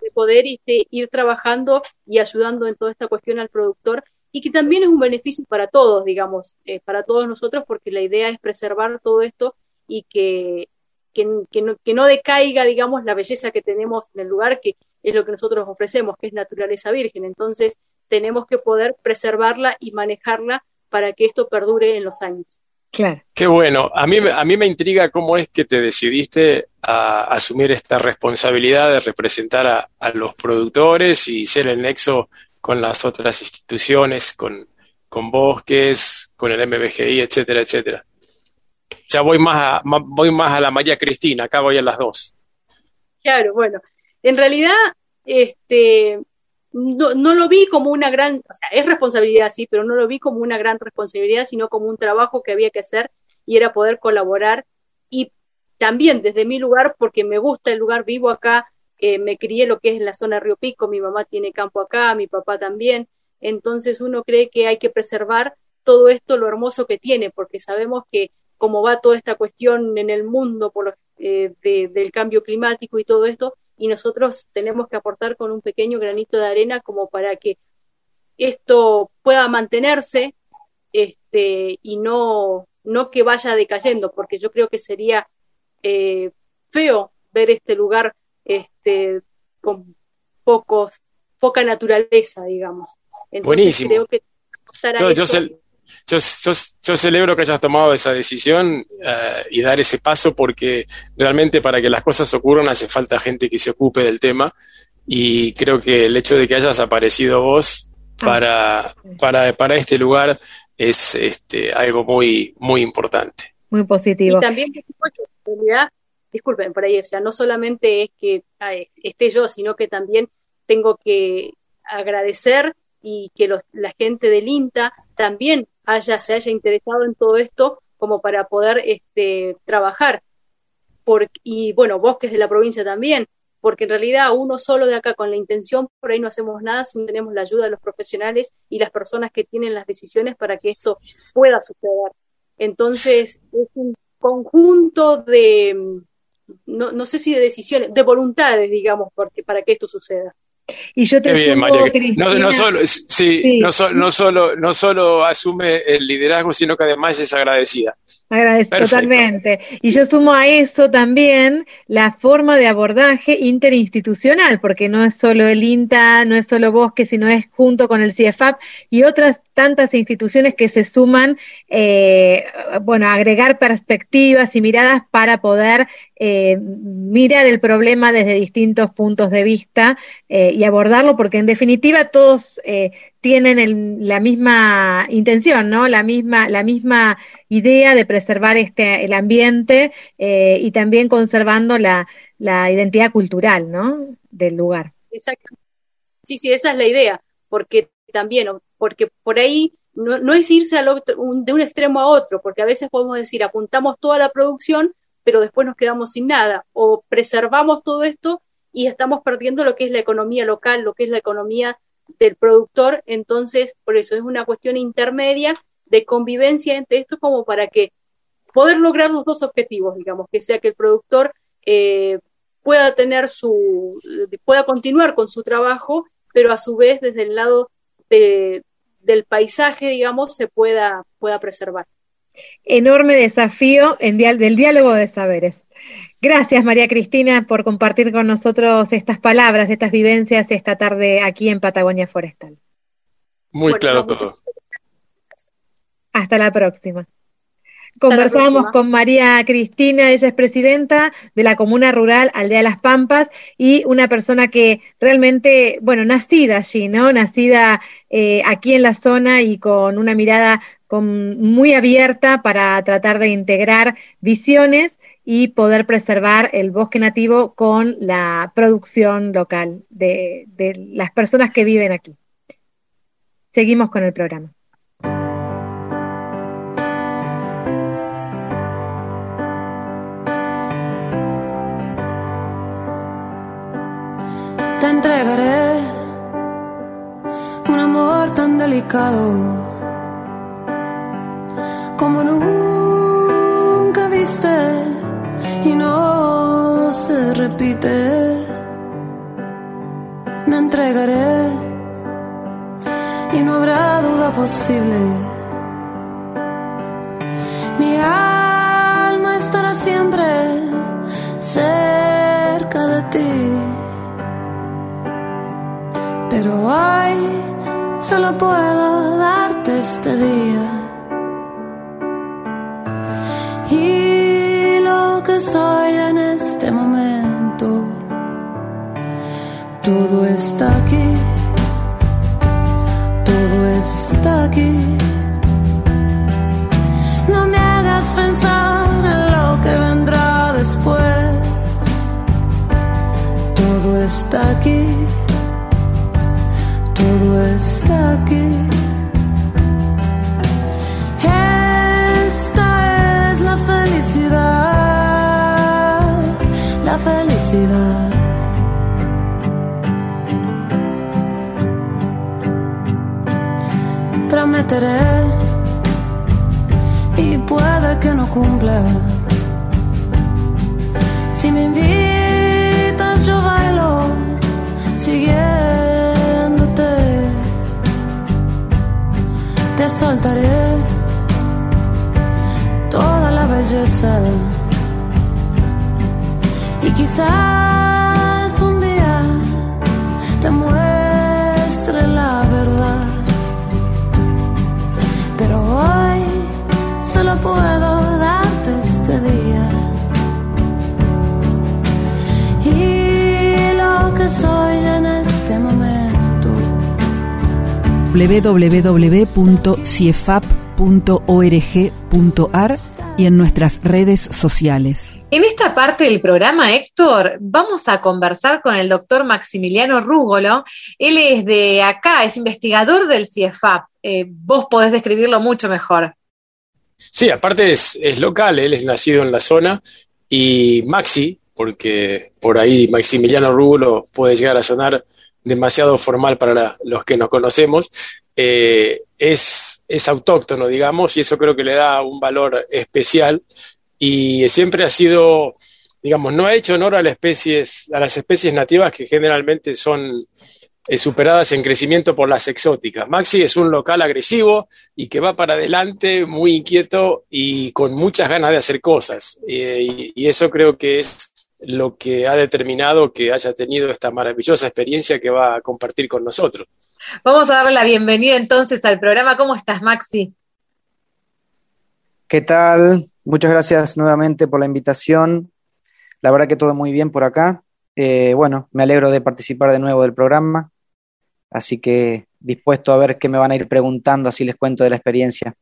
Speaker 7: De poder este, ir trabajando y ayudando en toda esta cuestión al productor y que también es un beneficio para todos, digamos, eh, para todos nosotros, porque la idea es preservar todo esto y que, que, que no, que no decaiga, digamos, la belleza que tenemos en el lugar, que es lo que nosotros ofrecemos, que es naturaleza virgen. Entonces, tenemos que poder preservarla y manejarla para que esto perdure en los años.
Speaker 2: Claro.
Speaker 3: Qué bueno. A mí, me- a mí me intriga cómo es que te decidiste a asumir esta responsabilidad de representar a, a los productores y ser el nexo con las otras instituciones, con, con bosques, con el MBGI, etcétera, etcétera. Ya voy más a, ma- voy más a la María Cristina, acá voy a las dos.
Speaker 7: Claro, bueno, en realidad, este, no, no lo vi como una gran, o sea, es responsabilidad, sí, pero no lo vi como una gran responsabilidad, sino como un trabajo que había que hacer y era poder colaborar. Y también desde mi lugar, porque me gusta el lugar, vivo acá, eh, me crié lo que es la zona de Río Pico, mi mamá tiene campo acá, mi papá también, entonces uno cree que hay que preservar todo esto, lo hermoso que tiene, porque sabemos que como va toda esta cuestión en el mundo por los, eh, de- del cambio climático y todo esto, y nosotros tenemos que aportar con un pequeño granito de arena como para que esto pueda mantenerse este, y no, no que vaya decayendo, porque yo creo que sería eh, feo ver este lugar este, con pocos, poca naturaleza, digamos. Entonces
Speaker 3: Buenísimo.
Speaker 7: creo que
Speaker 3: Yo, yo, yo- yo celebro que hayas tomado esa decisión eh, y dar ese paso porque realmente para que las cosas ocurran hace falta gente que se ocupe del tema y creo que el hecho de que hayas aparecido vos para, para, para este lugar es este, algo muy, muy importante.
Speaker 2: Muy positivo.
Speaker 7: Y también, supuesto, en realidad, disculpen por ahí, o sea, no solamente es que ay, esté yo, sino que también tengo que agradecer y que los, la gente del INTA también haya, se haya interesado en todo esto como para poder este, trabajar. Y bueno, bosques de la provincia también, porque en realidad uno solo de acá con la intención, por ahí no hacemos nada si no tenemos la ayuda de los profesionales y las personas que tienen las decisiones para que esto pueda suceder. Entonces, es un conjunto de, no, no sé si de decisiones, de voluntades, digamos, porque, para que esto suceda.
Speaker 2: Y yo te
Speaker 3: Qué bien, María. No,
Speaker 2: Cristina,
Speaker 3: no solo, sí,
Speaker 2: Sí.
Speaker 3: No, so- no solo, no solo asume el liderazgo, sino que además es agradecida.
Speaker 2: Agradezco totalmente. Y yo sumo a eso también la forma de abordaje interinstitucional, porque no es solo el INTA, no es solo Bosque, sino es junto con el CIEFAP y otras tantas instituciones que se suman, eh, bueno, agregar perspectivas y miradas para poder eh, mirar el problema desde distintos puntos de vista eh, y abordarlo, porque en definitiva todos eh, tienen la misma intención, ¿no? La misma, la misma idea de preservar este, el ambiente eh, y también conservando la, la identidad cultural, ¿no? Del lugar.
Speaker 7: Exactamente. Sí, sí, esa es la idea, porque también, porque por ahí no, no es irse al otro, un- de un extremo a otro, porque a veces podemos decir, apuntamos toda la producción, pero después nos quedamos sin nada, o preservamos todo esto y estamos perdiendo lo que es la economía local, lo que es la economía del productor, entonces por eso es una cuestión intermedia de convivencia entre esto como para que poder lograr los dos objetivos, digamos, que sea que el productor eh, pueda tener su, pueda continuar con su trabajo, pero a su vez desde el lado de, del paisaje, digamos, se pueda, pueda preservar.
Speaker 2: Enorme desafío en dial- del diálogo de saberes. Gracias, María Cristina, por compartir con nosotros estas palabras, estas vivencias esta tarde aquí en Patagonia Forestal.
Speaker 3: Muy
Speaker 7: Bueno,
Speaker 3: claro todo.
Speaker 2: Hasta la próxima.
Speaker 7: próxima.
Speaker 2: con María Cristina, ella es presidenta de la comuna rural Aldea Las Pampas y una persona que realmente, bueno, nacida allí, ¿no? Nacida eh, aquí en la zona y con una mirada muy abierta para tratar de integrar visiones y poder preservar el bosque nativo con la producción local de, de las personas que viven aquí. Seguimos con el programa.
Speaker 8: te entregaré un amor tan delicado como nunca viste y no se repite. Me entregaré y no habrá duda posible. Mi alma estará siempre cerca de ti. Pero hoy solo puedo darte este día. Soy en este momento, todo está aquí, todo está aquí. No me hagas pensar en lo que vendrá después, todo está aquí todo está aquí. Cumpla. Si me invitas yo bailo siguiéndote. Te soltaré toda la belleza y quizás soy en este momento.
Speaker 1: www.ciefap.org.ar y en nuestras redes sociales.
Speaker 2: En esta parte del programa, Héctor, vamos a conversar con el doctor Maximiliano Rúgolo. Él es de acá, es investigador del CIEFAP. Eh, vos podés describirlo mucho mejor.
Speaker 3: Sí, aparte es, es local, él es nacido en la zona y Maxi, porque por ahí Maximiliano Rúbulo puede llegar a sonar demasiado formal para los que nos conocemos, eh, es, es autóctono, digamos, y eso creo que le da un valor especial y siempre ha sido, digamos, no ha hecho honor a las especies, a las especies nativas que generalmente son eh, superadas en crecimiento por las exóticas. Maxi es un local agresivo y que va para adelante, muy inquieto y con muchas ganas de hacer cosas. Eh, y eso creo que es lo que ha determinado que haya tenido esta maravillosa experiencia que va a compartir con nosotros.
Speaker 2: Vamos a darle la bienvenida entonces al programa. ¿Cómo estás, Maxi?
Speaker 9: ¿Qué tal? Muchas gracias nuevamente por la invitación. La verdad que todo muy bien por acá. Eh, bueno, me alegro de participar de nuevo del programa. Así que dispuesto a ver qué me van a ir preguntando, así les cuento de la experiencia.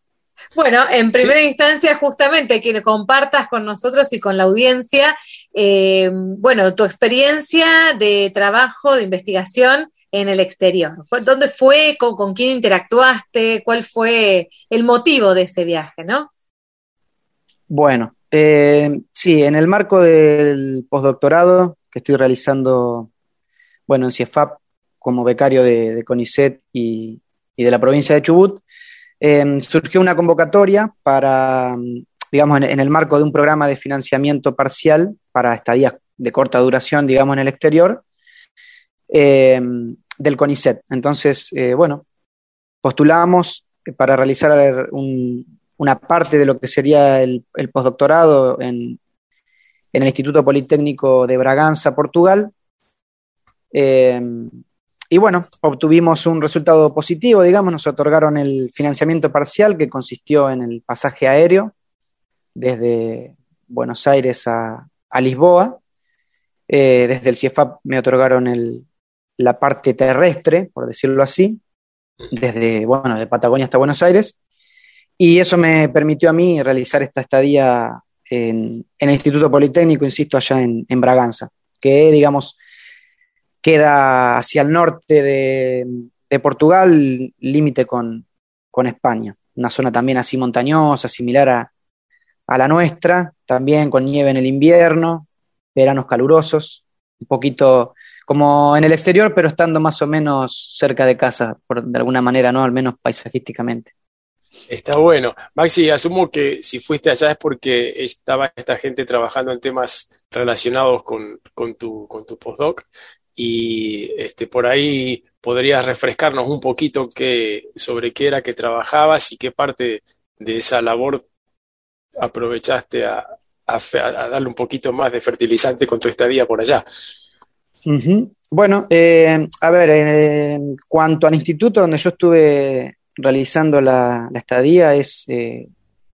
Speaker 2: Bueno, en primera instancia, justamente, que compartas con nosotros y con la audiencia, eh, bueno, tu experiencia de trabajo, de investigación en el exterior. ¿Dónde fue? Con, quién interactuaste? ¿Cuál fue el motivo de ese viaje, no?
Speaker 9: Bueno, eh, sí, en el marco del postdoctorado que estoy realizando, bueno, en CIEFAP como becario de, CONICET y, de la provincia de Chubut, eh, surgió una convocatoria para, digamos, en, el marco de un programa de financiamiento parcial para estadías de corta duración, digamos, en el exterior, eh, del CONICET. Entonces, eh, bueno, postulamos para realizar un, una parte de lo que sería el, el postdoctorado en, en, el Instituto Politécnico de Braganza, Portugal. Eh, y bueno, obtuvimos un resultado positivo, digamos, nos otorgaron el financiamiento parcial que consistió en el pasaje aéreo desde Buenos Aires a, a Lisboa. Eh, desde el CIEFAP me otorgaron el, la parte terrestre, por decirlo así, desde, bueno, de Patagonia hasta Buenos Aires. Y eso me permitió a mí realizar esta estadía en, en el Instituto Politécnico, insisto, allá en, en Braganza, que, digamos, queda hacia el norte de, de Portugal, límite con, con, España. Una zona también así montañosa, similar a, a, la nuestra, también con nieve en el invierno, veranos calurosos, un poquito como en el exterior, pero estando más o menos cerca de casa, por, de alguna manera, ¿no? Al menos paisajísticamente.
Speaker 3: Está bueno. Maxi, asumo que si fuiste allá es porque estaba esta gente trabajando en temas relacionados con, con tu, con tu postdoc y este, por ahí podrías refrescarnos un poquito qué, sobre qué era que trabajabas y qué parte de esa labor aprovechaste a, darle un poquito más de fertilizante con tu estadía por allá.
Speaker 9: Bueno, eh, a ver, en cuanto al instituto donde yo estuve realizando la, estadía, es eh,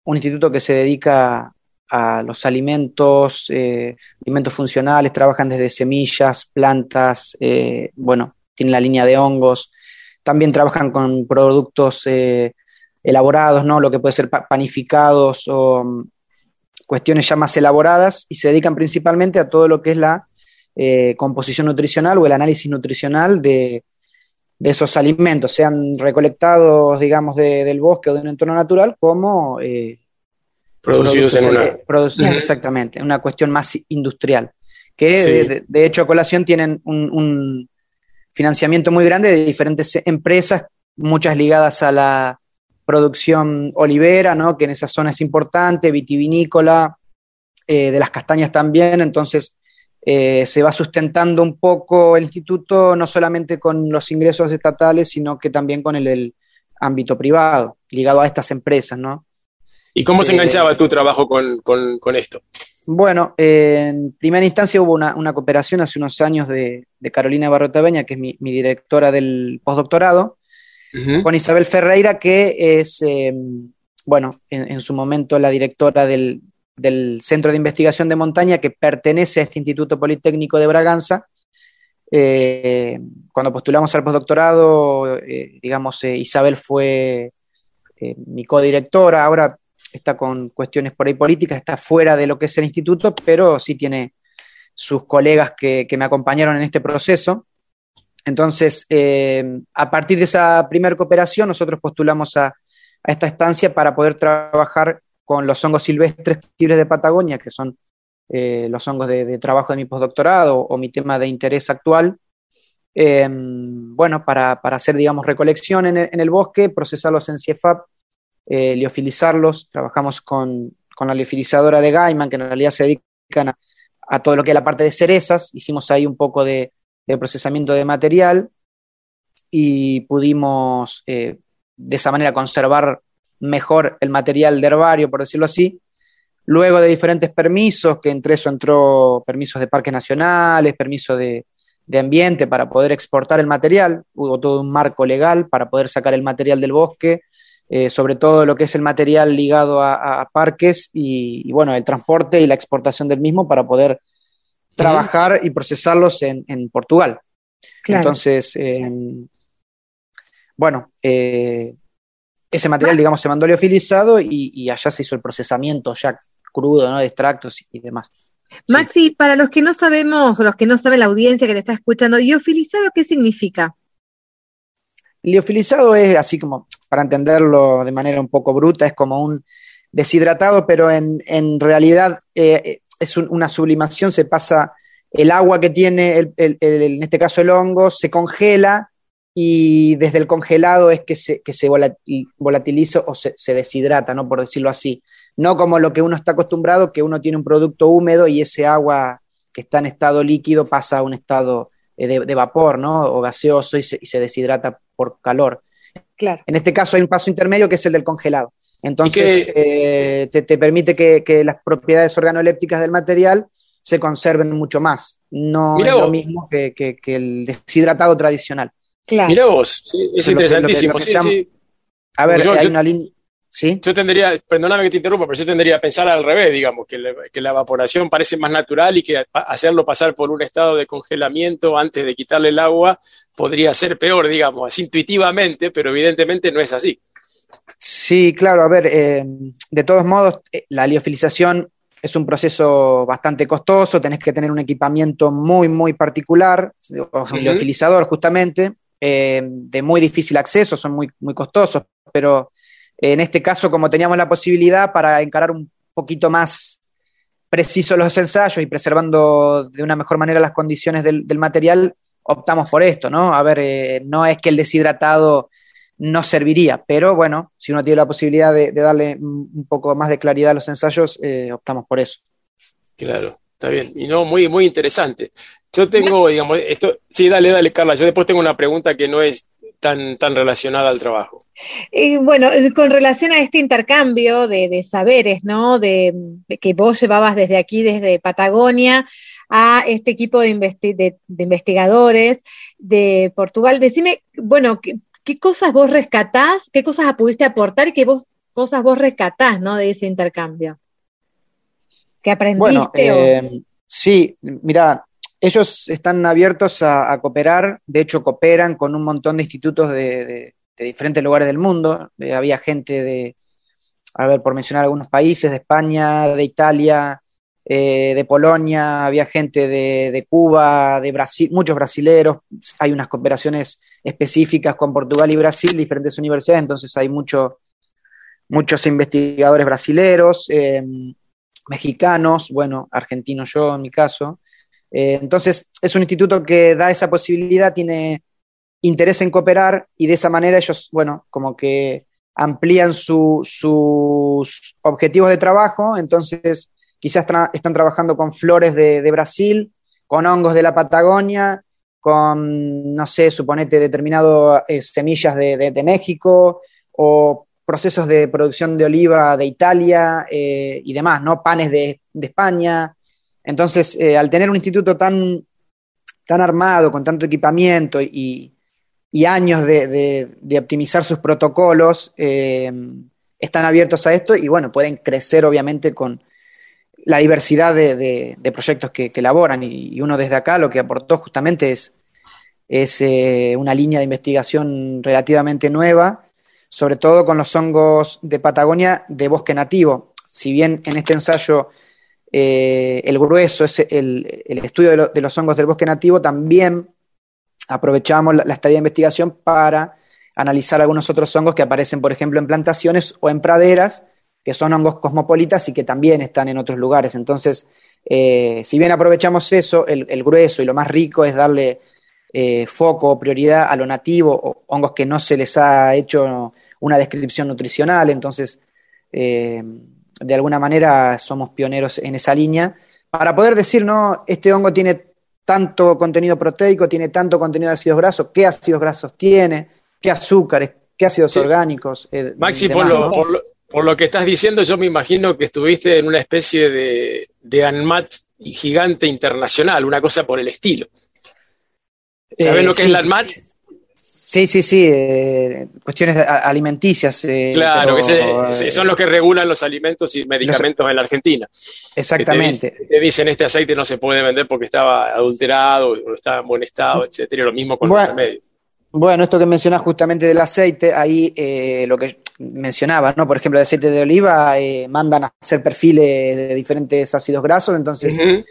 Speaker 9: un instituto que se dedica a los alimentos, eh, alimentos funcionales, trabajan desde semillas, plantas, bueno, tienen la línea de hongos, también trabajan con productos elaborados, ¿no? Lo que puede ser panificados o um, cuestiones ya más elaboradas y se dedican principalmente a todo lo que es la eh, composición nutricional o el análisis nutricional de, de, esos alimentos, sean recolectados, digamos, de, del bosque o de un entorno natural, como eh,
Speaker 3: producidos en una.
Speaker 9: Exactamente, una cuestión más industrial. Que sí. de, de, hecho, a colación tienen un, un, financiamiento muy grande de diferentes empresas, muchas ligadas a la producción olivera, ¿no? que en esa zona es importante, vitivinícola, eh, de las castañas también, entonces eh, se va sustentando un poco el instituto, no solamente con los ingresos estatales, sino que también con el, el ámbito privado, ligado a estas empresas, ¿no?
Speaker 3: ¿Y cómo se enganchaba eh, tu trabajo con, con, con esto?
Speaker 9: Bueno, eh, en primera instancia hubo una, una, cooperación hace unos años de, de Carolina Barrotabeña, que es mi, mi, directora del postdoctorado, con Isabel Ferreira, que es, eh, bueno, en, su momento la directora del, del, Centro de Investigación de Montaña, que pertenece a este Instituto Politécnico de Braganza. Eh, cuando postulamos al postdoctorado, eh, digamos, Isabel fue mi codirectora, ahora está con cuestiones por ahí políticas, está fuera de lo que es el instituto, pero sí tiene sus colegas que, que me acompañaron en este proceso. Entonces, eh, a partir de esa primera cooperación, nosotros postulamos a, esta estancia para poder trabajar con los hongos silvestres de Patagonia, que son eh, los hongos de, trabajo de mi postdoctorado o, mi tema de interés actual. Eh, bueno, para, hacer, digamos, recolección en el, bosque, procesarlos en CIEFAP eh, liofilizarlos. Trabajamos con, con, la liofilizadora de Gaiman, que en realidad se dedican a, a, todo lo que es la parte de cerezas. Hicimos ahí un poco de, de procesamiento de material y pudimos eh, de esa manera conservar mejor el material de herbario, por decirlo así. Luego de diferentes permisos, que entre eso entró permisos de parques nacionales, permiso de, de ambiente para poder exportar el material, hubo todo un marco legal para poder sacar el material del bosque, eh, sobre todo lo que es el material ligado a, a parques y, y, bueno, el transporte y la exportación del mismo para poder trabajar y procesarlos en, en Portugal. Claro. Entonces, eh, bueno, eh, ese material, digamos, se mandó liofilizado y, y allá se hizo el procesamiento ya crudo, ¿no? De extractos y demás.
Speaker 2: Maxi, para los que no sabemos, o los que no saben la audiencia que te está escuchando, liofilizado, ¿qué significa?
Speaker 9: Liofilizado es así como, para entenderlo de manera un poco bruta, es como un deshidratado, pero en, en realidad eh, es un- una sublimación, se pasa el agua que tiene, el- el- el- en este caso el hongo, se congela y desde el congelado es que se, que se volati- volatiliza o se, se deshidrata, ¿no? Por decirlo así. No como lo que uno está acostumbrado, que uno tiene un producto húmedo y ese agua que está en estado líquido pasa a un estado eh, de, de vapor, ¿no? O gaseoso y se, y se deshidrata por calor.
Speaker 2: Claro.
Speaker 9: En este caso hay un paso intermedio que es el del congelado. Entonces,
Speaker 3: ¿Y
Speaker 9: eh, te, te permite que, que las propiedades organolépticas del material se conserven mucho más. No
Speaker 3: Mirá
Speaker 9: es lo mismo que, que- que el deshidratado tradicional.
Speaker 2: Claro.
Speaker 3: Mirá vos, sí, es
Speaker 9: Lo que- lo que-
Speaker 3: interesantísimo.
Speaker 9: lo que
Speaker 3: sí,
Speaker 9: llama-
Speaker 3: sí.
Speaker 9: A ver,
Speaker 3: yo-
Speaker 9: hay
Speaker 3: yo-
Speaker 9: una línea. ¿Sí?
Speaker 3: Yo tendría, perdóname que te interrumpa, pero yo tendría a pensar al revés, digamos, que, la- que la evaporación parece más natural y que hacerlo pasar por un estado de congelamiento antes de quitarle el agua podría ser peor, digamos, así intuitivamente, pero evidentemente no es así.
Speaker 9: Sí, claro, a ver, eh, de todos modos, eh, la liofilización es un proceso bastante costoso, tenés que tener un equipamiento muy, muy particular, o un liofilizador justamente, eh, de muy difícil acceso, son muy, muy costosos, pero en este caso, como teníamos la posibilidad para encarar un poquito más precisos los ensayos y preservando de una mejor manera las condiciones del, del material, optamos por esto, ¿no? A ver, eh, no es que el deshidratado no serviría, pero bueno, si uno tiene la posibilidad de, de darle un poco más de claridad a los ensayos, eh, optamos por eso.
Speaker 3: Claro, está bien. Y no, muy, muy interesante. Yo tengo, digamos, esto, sí, dale, dale, Carla. Yo después tengo una pregunta que no es tan, tan relacionada al trabajo.
Speaker 2: Bueno, eh, con relación a este intercambio de, de saberes, ¿no? De, de que vos llevabas desde aquí, desde Patagonia, a este equipo de, investi- de- de investigadores de Portugal. Decime, bueno, ¿qué, cosas vos rescatás, qué cosas pudiste aportar y qué vos, cosas vos rescatás, ¿no? De ese intercambio. ¿Qué aprendiste?
Speaker 9: Bueno,
Speaker 2: o-
Speaker 9: eh, sí, mira, ellos están abiertos a, a cooperar, de hecho cooperan con un montón de institutos de, de- de diferentes lugares del mundo. Eh, había gente de, a ver, por mencionar algunos países, de España, de Italia, eh, de Polonia, había gente de, de Cuba, de Brasil, muchos brasileros, hay unas cooperaciones específicas con Portugal y Brasil, diferentes universidades, entonces hay mucho, muchos investigadores brasileros, eh, mexicanos, bueno, argentinos yo en mi caso. Eh, entonces, es un instituto que da esa posibilidad, tiene interés en cooperar y de esa manera ellos, bueno, como que amplían su- sus objetivos de trabajo, entonces quizás están trabajando con flores de, de Brasil, con hongos de la Patagonia, con, no sé, suponete determinadas semillas de, México o procesos de producción de oliva de Italia eh, y demás, ¿no? Panes de, España. Entonces, eh, al tener un instituto tan, tan armado, con tanto equipamiento y, años de, optimizar sus protocolos, eh, están abiertos a esto y bueno, pueden crecer obviamente con la diversidad de, proyectos que, elaboran. Y uno desde acá lo que aportó justamente es, es eh, una línea de investigación relativamente nueva, sobre todo con los hongos de Patagonia de bosque nativo. Si bien en este ensayo eh, el grueso es el, estudio de, lo- de los hongos del bosque nativo, también aprovechamos la, estadía de investigación para analizar algunos otros hongos que aparecen, por ejemplo, en plantaciones o en praderas, que son hongos cosmopolitas y que también están en otros lugares. Entonces, eh, si bien aprovechamos eso, el grueso y lo más rico es darle eh, foco o prioridad a lo nativo, o hongos que no se les ha hecho una descripción nutricional, entonces eh, de alguna manera somos pioneros en esa línea, para poder decir, no, este hongo tiene tanto contenido proteico, tiene tanto contenido de ácidos grasos, qué ácidos grasos tiene, qué azúcares, qué ácidos
Speaker 3: Sí.
Speaker 9: orgánicos. eh,
Speaker 3: Maxi, por lo,
Speaker 9: ¿no?
Speaker 3: por, lo, por lo que estás diciendo, yo me imagino que estuviste en una especie de, de ANMAT gigante internacional, una cosa por el estilo. ¿Sabes
Speaker 9: Eh,
Speaker 3: lo que
Speaker 9: sí.
Speaker 3: es la ANMAT?
Speaker 9: Sí, sí, sí, eh, cuestiones alimenticias. eh,
Speaker 3: Claro, que
Speaker 9: pero,
Speaker 3: ese- son los que regulan los alimentos y medicamentos en la Argentina.
Speaker 9: Exactamente.
Speaker 3: Te, dicen- te dicen este aceite no se puede vender porque estaba adulterado o estaba en buen estado, etcétera. Lo mismo con
Speaker 9: Bueno,
Speaker 3: los remedios.
Speaker 9: Bueno, esto que mencionás justamente del aceite, ahí eh, lo que mencionaba, ¿no? Por ejemplo, de aceite de oliva eh, mandan a hacer perfiles de diferentes ácidos grasos, entonces eh,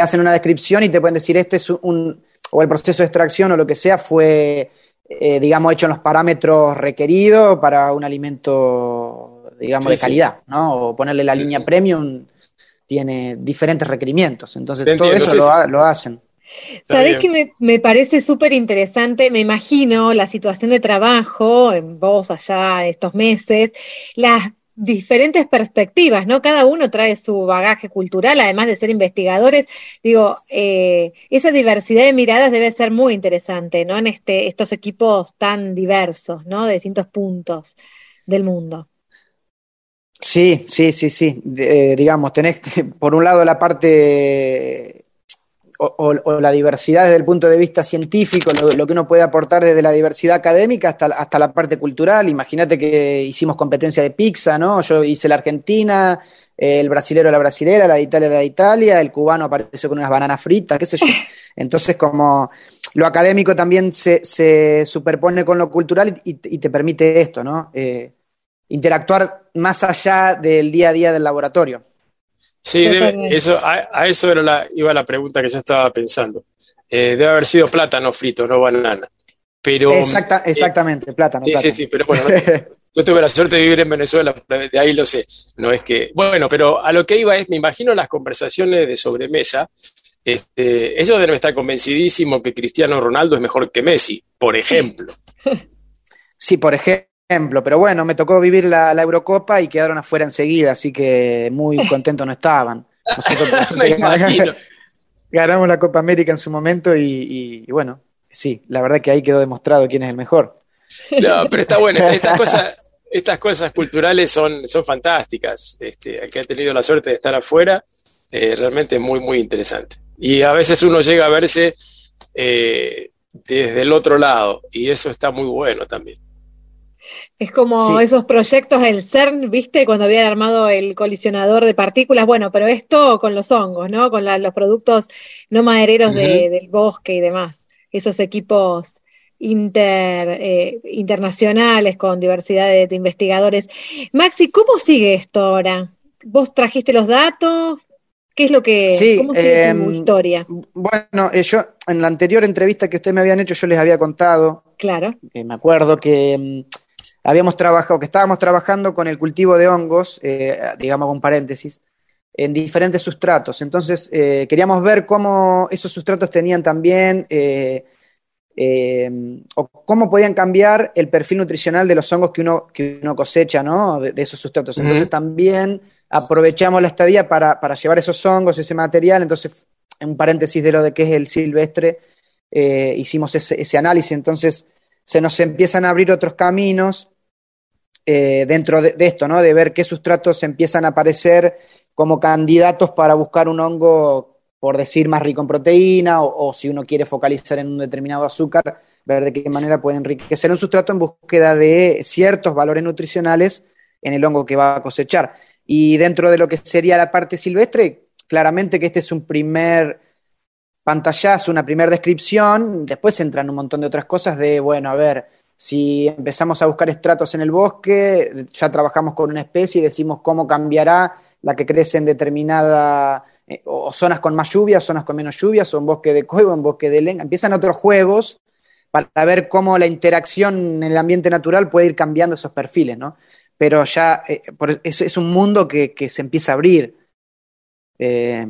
Speaker 9: hacen una descripción y te pueden decir este es un, o el proceso de extracción o lo que sea fue, eh, digamos, hecho en los parámetros requeridos para un alimento, digamos,
Speaker 3: Sí,
Speaker 9: de
Speaker 3: sí.
Speaker 9: calidad, ¿no? O ponerle la línea premium tiene diferentes requerimientos, entonces
Speaker 3: Te
Speaker 9: todo
Speaker 3: entiendo,
Speaker 9: eso
Speaker 3: sí,
Speaker 9: lo, ha- lo hacen.
Speaker 2: Sabés que me, me parece súper interesante, me imagino la situación de trabajo en vos allá estos meses, las diferentes perspectivas, ¿no? Cada uno trae su bagaje cultural, además de ser investigadores. Digo, eh, esa diversidad de miradas debe ser muy interesante, ¿no? En este, estos equipos tan diversos, ¿no? De distintos puntos del mundo.
Speaker 9: Sí, sí, sí, sí. Eh, digamos, tenés por un lado la parte o, la diversidad desde el punto de vista científico, lo, lo que uno puede aportar desde la diversidad académica hasta, hasta la parte cultural. Imagínate que hicimos competencia de pizza, ¿no? Yo hice la Argentina, eh, el brasilero la brasilera, la de Italia la de Italia, el cubano apareció con unas bananas fritas, qué sé yo. Entonces, como lo académico también se, se superpone con lo cultural y, y te permite esto, ¿no? Eh, interactuar más allá del día a día del laboratorio.
Speaker 3: Sí, debe- eso, a, a eso era la, iba la pregunta que yo estaba pensando. Eh, debe haber sido plátano frito, no banana. Pero,
Speaker 9: Exacta, exactamente, plátano.
Speaker 3: sí, sí,
Speaker 9: plátano.
Speaker 3: sí, pero bueno, no- yo tuve la suerte de vivir en Venezuela, de ahí lo sé. No es que, bueno, pero a lo que iba es, me imagino las conversaciones de sobremesa. Este, ellos deben estar convencidísimos que Cristiano Ronaldo es mejor que Messi, por ejemplo.
Speaker 9: Sí, por ejemplo, pero bueno, me tocó vivir la, la Eurocopa y quedaron afuera enseguida, así que muy contentos no estaban. Nosotros
Speaker 3: imagino.
Speaker 9: ganamos la Copa América en su momento y, y- y bueno, sí, la verdad que ahí quedó demostrado quién es el mejor.
Speaker 3: No, pero está bueno. Estas, estas cosas, estas cosas culturales son, son fantásticas. Este, el que ha tenido la suerte de estar afuera, eh, realmente es muy, muy interesante. Y a veces uno llega a verse eh, desde el otro lado, y eso está muy bueno también.
Speaker 2: Es como
Speaker 9: Sí.
Speaker 2: esos proyectos del CERN, ¿viste? Cuando habían armado el colisionador de partículas. Bueno, pero esto con los hongos, ¿no? Con la- los productos no madereros de- del bosque y demás. Esos equipos inter, eh, internacionales con diversidad de, de investigadores. Maxi, ¿cómo sigue esto ahora? ¿Vos trajiste los datos? ¿Qué es lo que,
Speaker 9: Sí,
Speaker 2: cómo sigue tu
Speaker 9: em,
Speaker 2: historia?
Speaker 9: Bueno, eh, yo en la anterior entrevista que ustedes me habían hecho, yo les había contado
Speaker 2: Claro.
Speaker 9: Eh, me acuerdo que mm, habíamos trabajado, que estábamos trabajando con el cultivo de hongos, eh, digamos con paréntesis, en diferentes sustratos. Entonces, eh, queríamos ver cómo esos sustratos tenían también, eh, eh, o cómo podían cambiar el perfil nutricional de los hongos que uno, que uno cosecha, ¿no? De, de esos sustratos. Entonces, también aprovechamos la estadía para, para llevar esos hongos, ese material. Entonces, en un paréntesis de lo de que es el silvestre, hicimos ese, ese análisis. Entonces, se nos empiezan a abrir otros caminos eh, dentro de, esto, ¿no? De ver qué sustratos empiezan a aparecer como candidatos para buscar un hongo, por decir, más rico en proteína, o, o si uno quiere focalizar en un determinado azúcar, ver de qué manera puede enriquecer un sustrato en búsqueda de ciertos valores nutricionales en el hongo que va a cosechar. Y dentro de lo que sería la parte silvestre, claramente que este es un primer pantallazo, una primera descripción, después entran un montón de otras cosas de, bueno, a ver, si empezamos a buscar estratos en el bosque, ya trabajamos con una especie y decimos cómo cambiará la que crece en determinada, eh, o zonas con más lluvias, zonas con menos lluvias, o en bosque de cuevo, en bosque de lenga. Empiezan otros juegos para ver cómo la interacción en el ambiente natural puede ir cambiando esos perfiles, ¿no? Pero ya eh, por- es, es un mundo que, se empieza a abrir. Eh.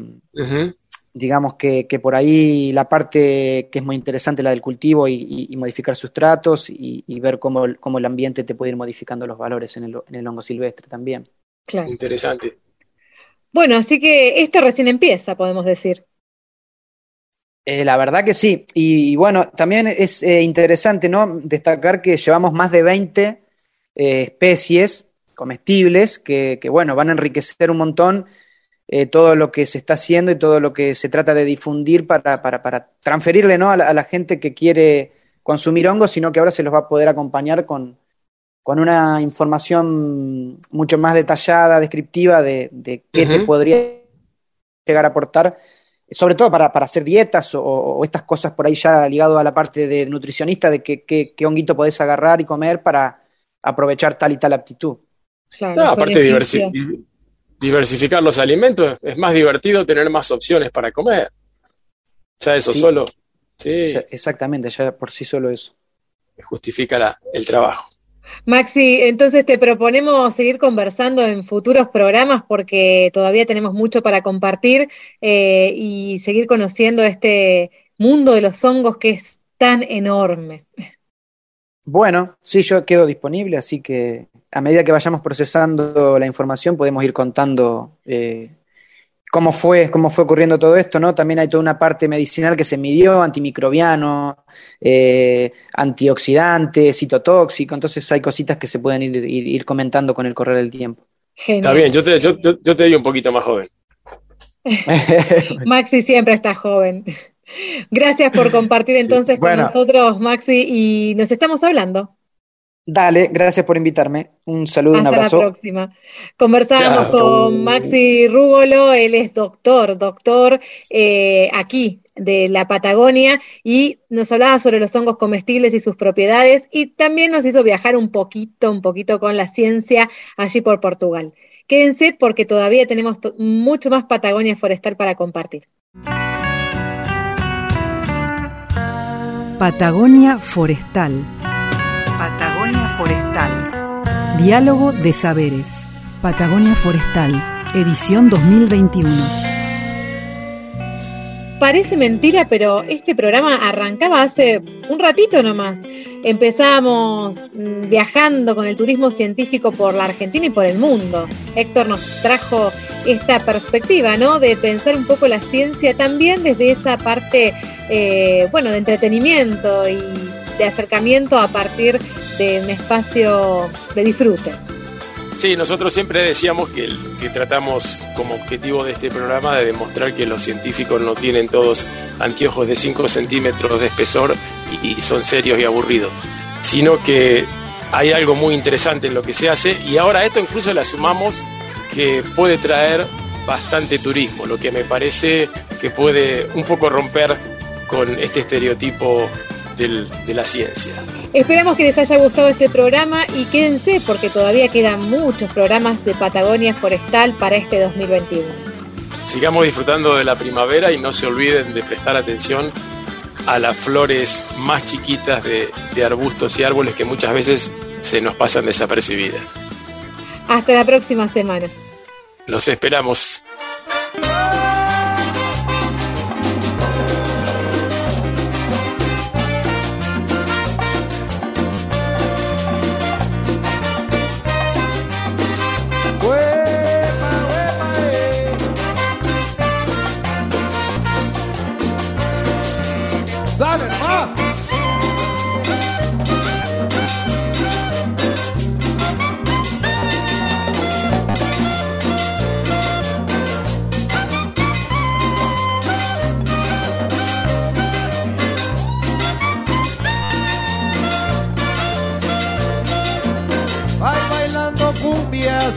Speaker 9: Digamos que, que por ahí la parte que es muy interesante, la del cultivo y, y- y modificar sustratos y, y ver cómo, el- cómo el ambiente te puede ir modificando los valores en el, en el hongo silvestre también.
Speaker 2: Claro.
Speaker 3: Interesante.
Speaker 2: Bueno, así que esto recién empieza, podemos decir.
Speaker 9: Eh, la verdad que sí. Y, y bueno, también es eh, interesante ¿no? destacar que llevamos más de 20 eh, especies comestibles que, que, bueno, van a enriquecer un montón eh, todo lo que se está haciendo y todo lo que se trata de difundir para, para, para transferirle ¿no? a, la, a la gente que quiere consumir hongos, sino que ahora se los va a poder acompañar con, con una información mucho más detallada, descriptiva de, de qué te podría llegar a aportar, sobre todo para, para hacer dietas o, o estas cosas por ahí ya ligado a la parte de nutricionista, de qué, qué, qué honguito podés agarrar y comer para, aprovechar tal y tal aptitud.
Speaker 3: no, aparte de diversificar los alimentos, es más divertido tener más opciones para comer. Ya eso solo. Sí.
Speaker 9: exactamente, ya por sí solo eso.
Speaker 3: Justifica el trabajo.
Speaker 2: Maxi, entonces te proponemos seguir conversando en futuros programas porque todavía tenemos mucho para compartir eh, y seguir conociendo este mundo de los hongos que es tan enorme.
Speaker 9: Bueno, sí, yo quedo disponible, así que a medida que vayamos procesando la información podemos ir contando eh, cómo fue, cómo fue ocurriendo todo esto, ¿no? También hay toda una parte medicinal que se midió, antimicrobiano, eh, antioxidante, citotóxico, entonces hay cositas que se pueden ir, comentando con el correr del tiempo.
Speaker 3: Está bien, yo te, yo, yo te digo un poquito más joven.
Speaker 2: Maxi siempre está joven. Gracias por compartir entonces con nosotros, Maxi, y nos estamos hablando.
Speaker 9: Dale, gracias por invitarme. Un saludo, un abrazo.
Speaker 2: Hasta la próxima. Conversábamos con Maxi Rúbolo, él es doctor, doctor eh, aquí de la Patagonia y nos hablaba sobre los hongos comestibles y sus propiedades y también nos hizo viajar un poquito, un poquito con la ciencia allí por Portugal. Quédense porque todavía tenemos mucho más Patagonia forestal para compartir.
Speaker 1: Patagonia forestal Patagonia Forestal. Diálogo de Saberes. Patagonia Forestal, edición 2021.
Speaker 2: Parece mentira, pero este programa arrancaba hace un ratito nomás. Empezamos mm, viajando con el turismo científico por la Argentina y por el mundo. Héctor nos trajo esta perspectiva, ¿no? De pensar un poco la ciencia también desde esa parte, eh, bueno, de entretenimiento y de acercamiento a partir de un espacio de disfrute.
Speaker 3: Sí, nosotros siempre decíamos que, tratamos como objetivo de este programa de demostrar que los científicos no tienen todos anteojos de 5 centímetros de espesor y, son serios y aburridos, sino que hay algo muy interesante en lo que se hace y ahora esto incluso le sumamos que puede traer bastante turismo, lo que me parece que puede un poco romper con este estereotipo de la ciencia.
Speaker 2: Esperamos que les haya gustado este programa y quédense porque todavía quedan muchos programas de Patagonia Forestal para este 2021.
Speaker 3: Sigamos disfrutando de la primavera y no se olviden de prestar atención a las flores más chiquitas de, de arbustos y árboles que muchas veces se nos pasan desapercibidas.
Speaker 2: Hasta la próxima semana.
Speaker 3: Los esperamos.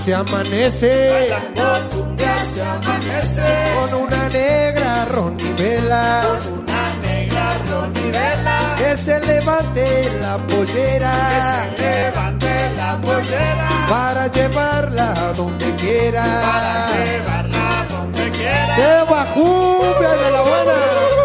Speaker 10: Se amanece. cumbia se amanece. Con una negra ronivela. Con una negra ronivela. Que se levante la pollera. Que se levante la pollera. Para llevarla donde quiera. Para llevarla donde quiera. ¡Qué cumbia de la buena!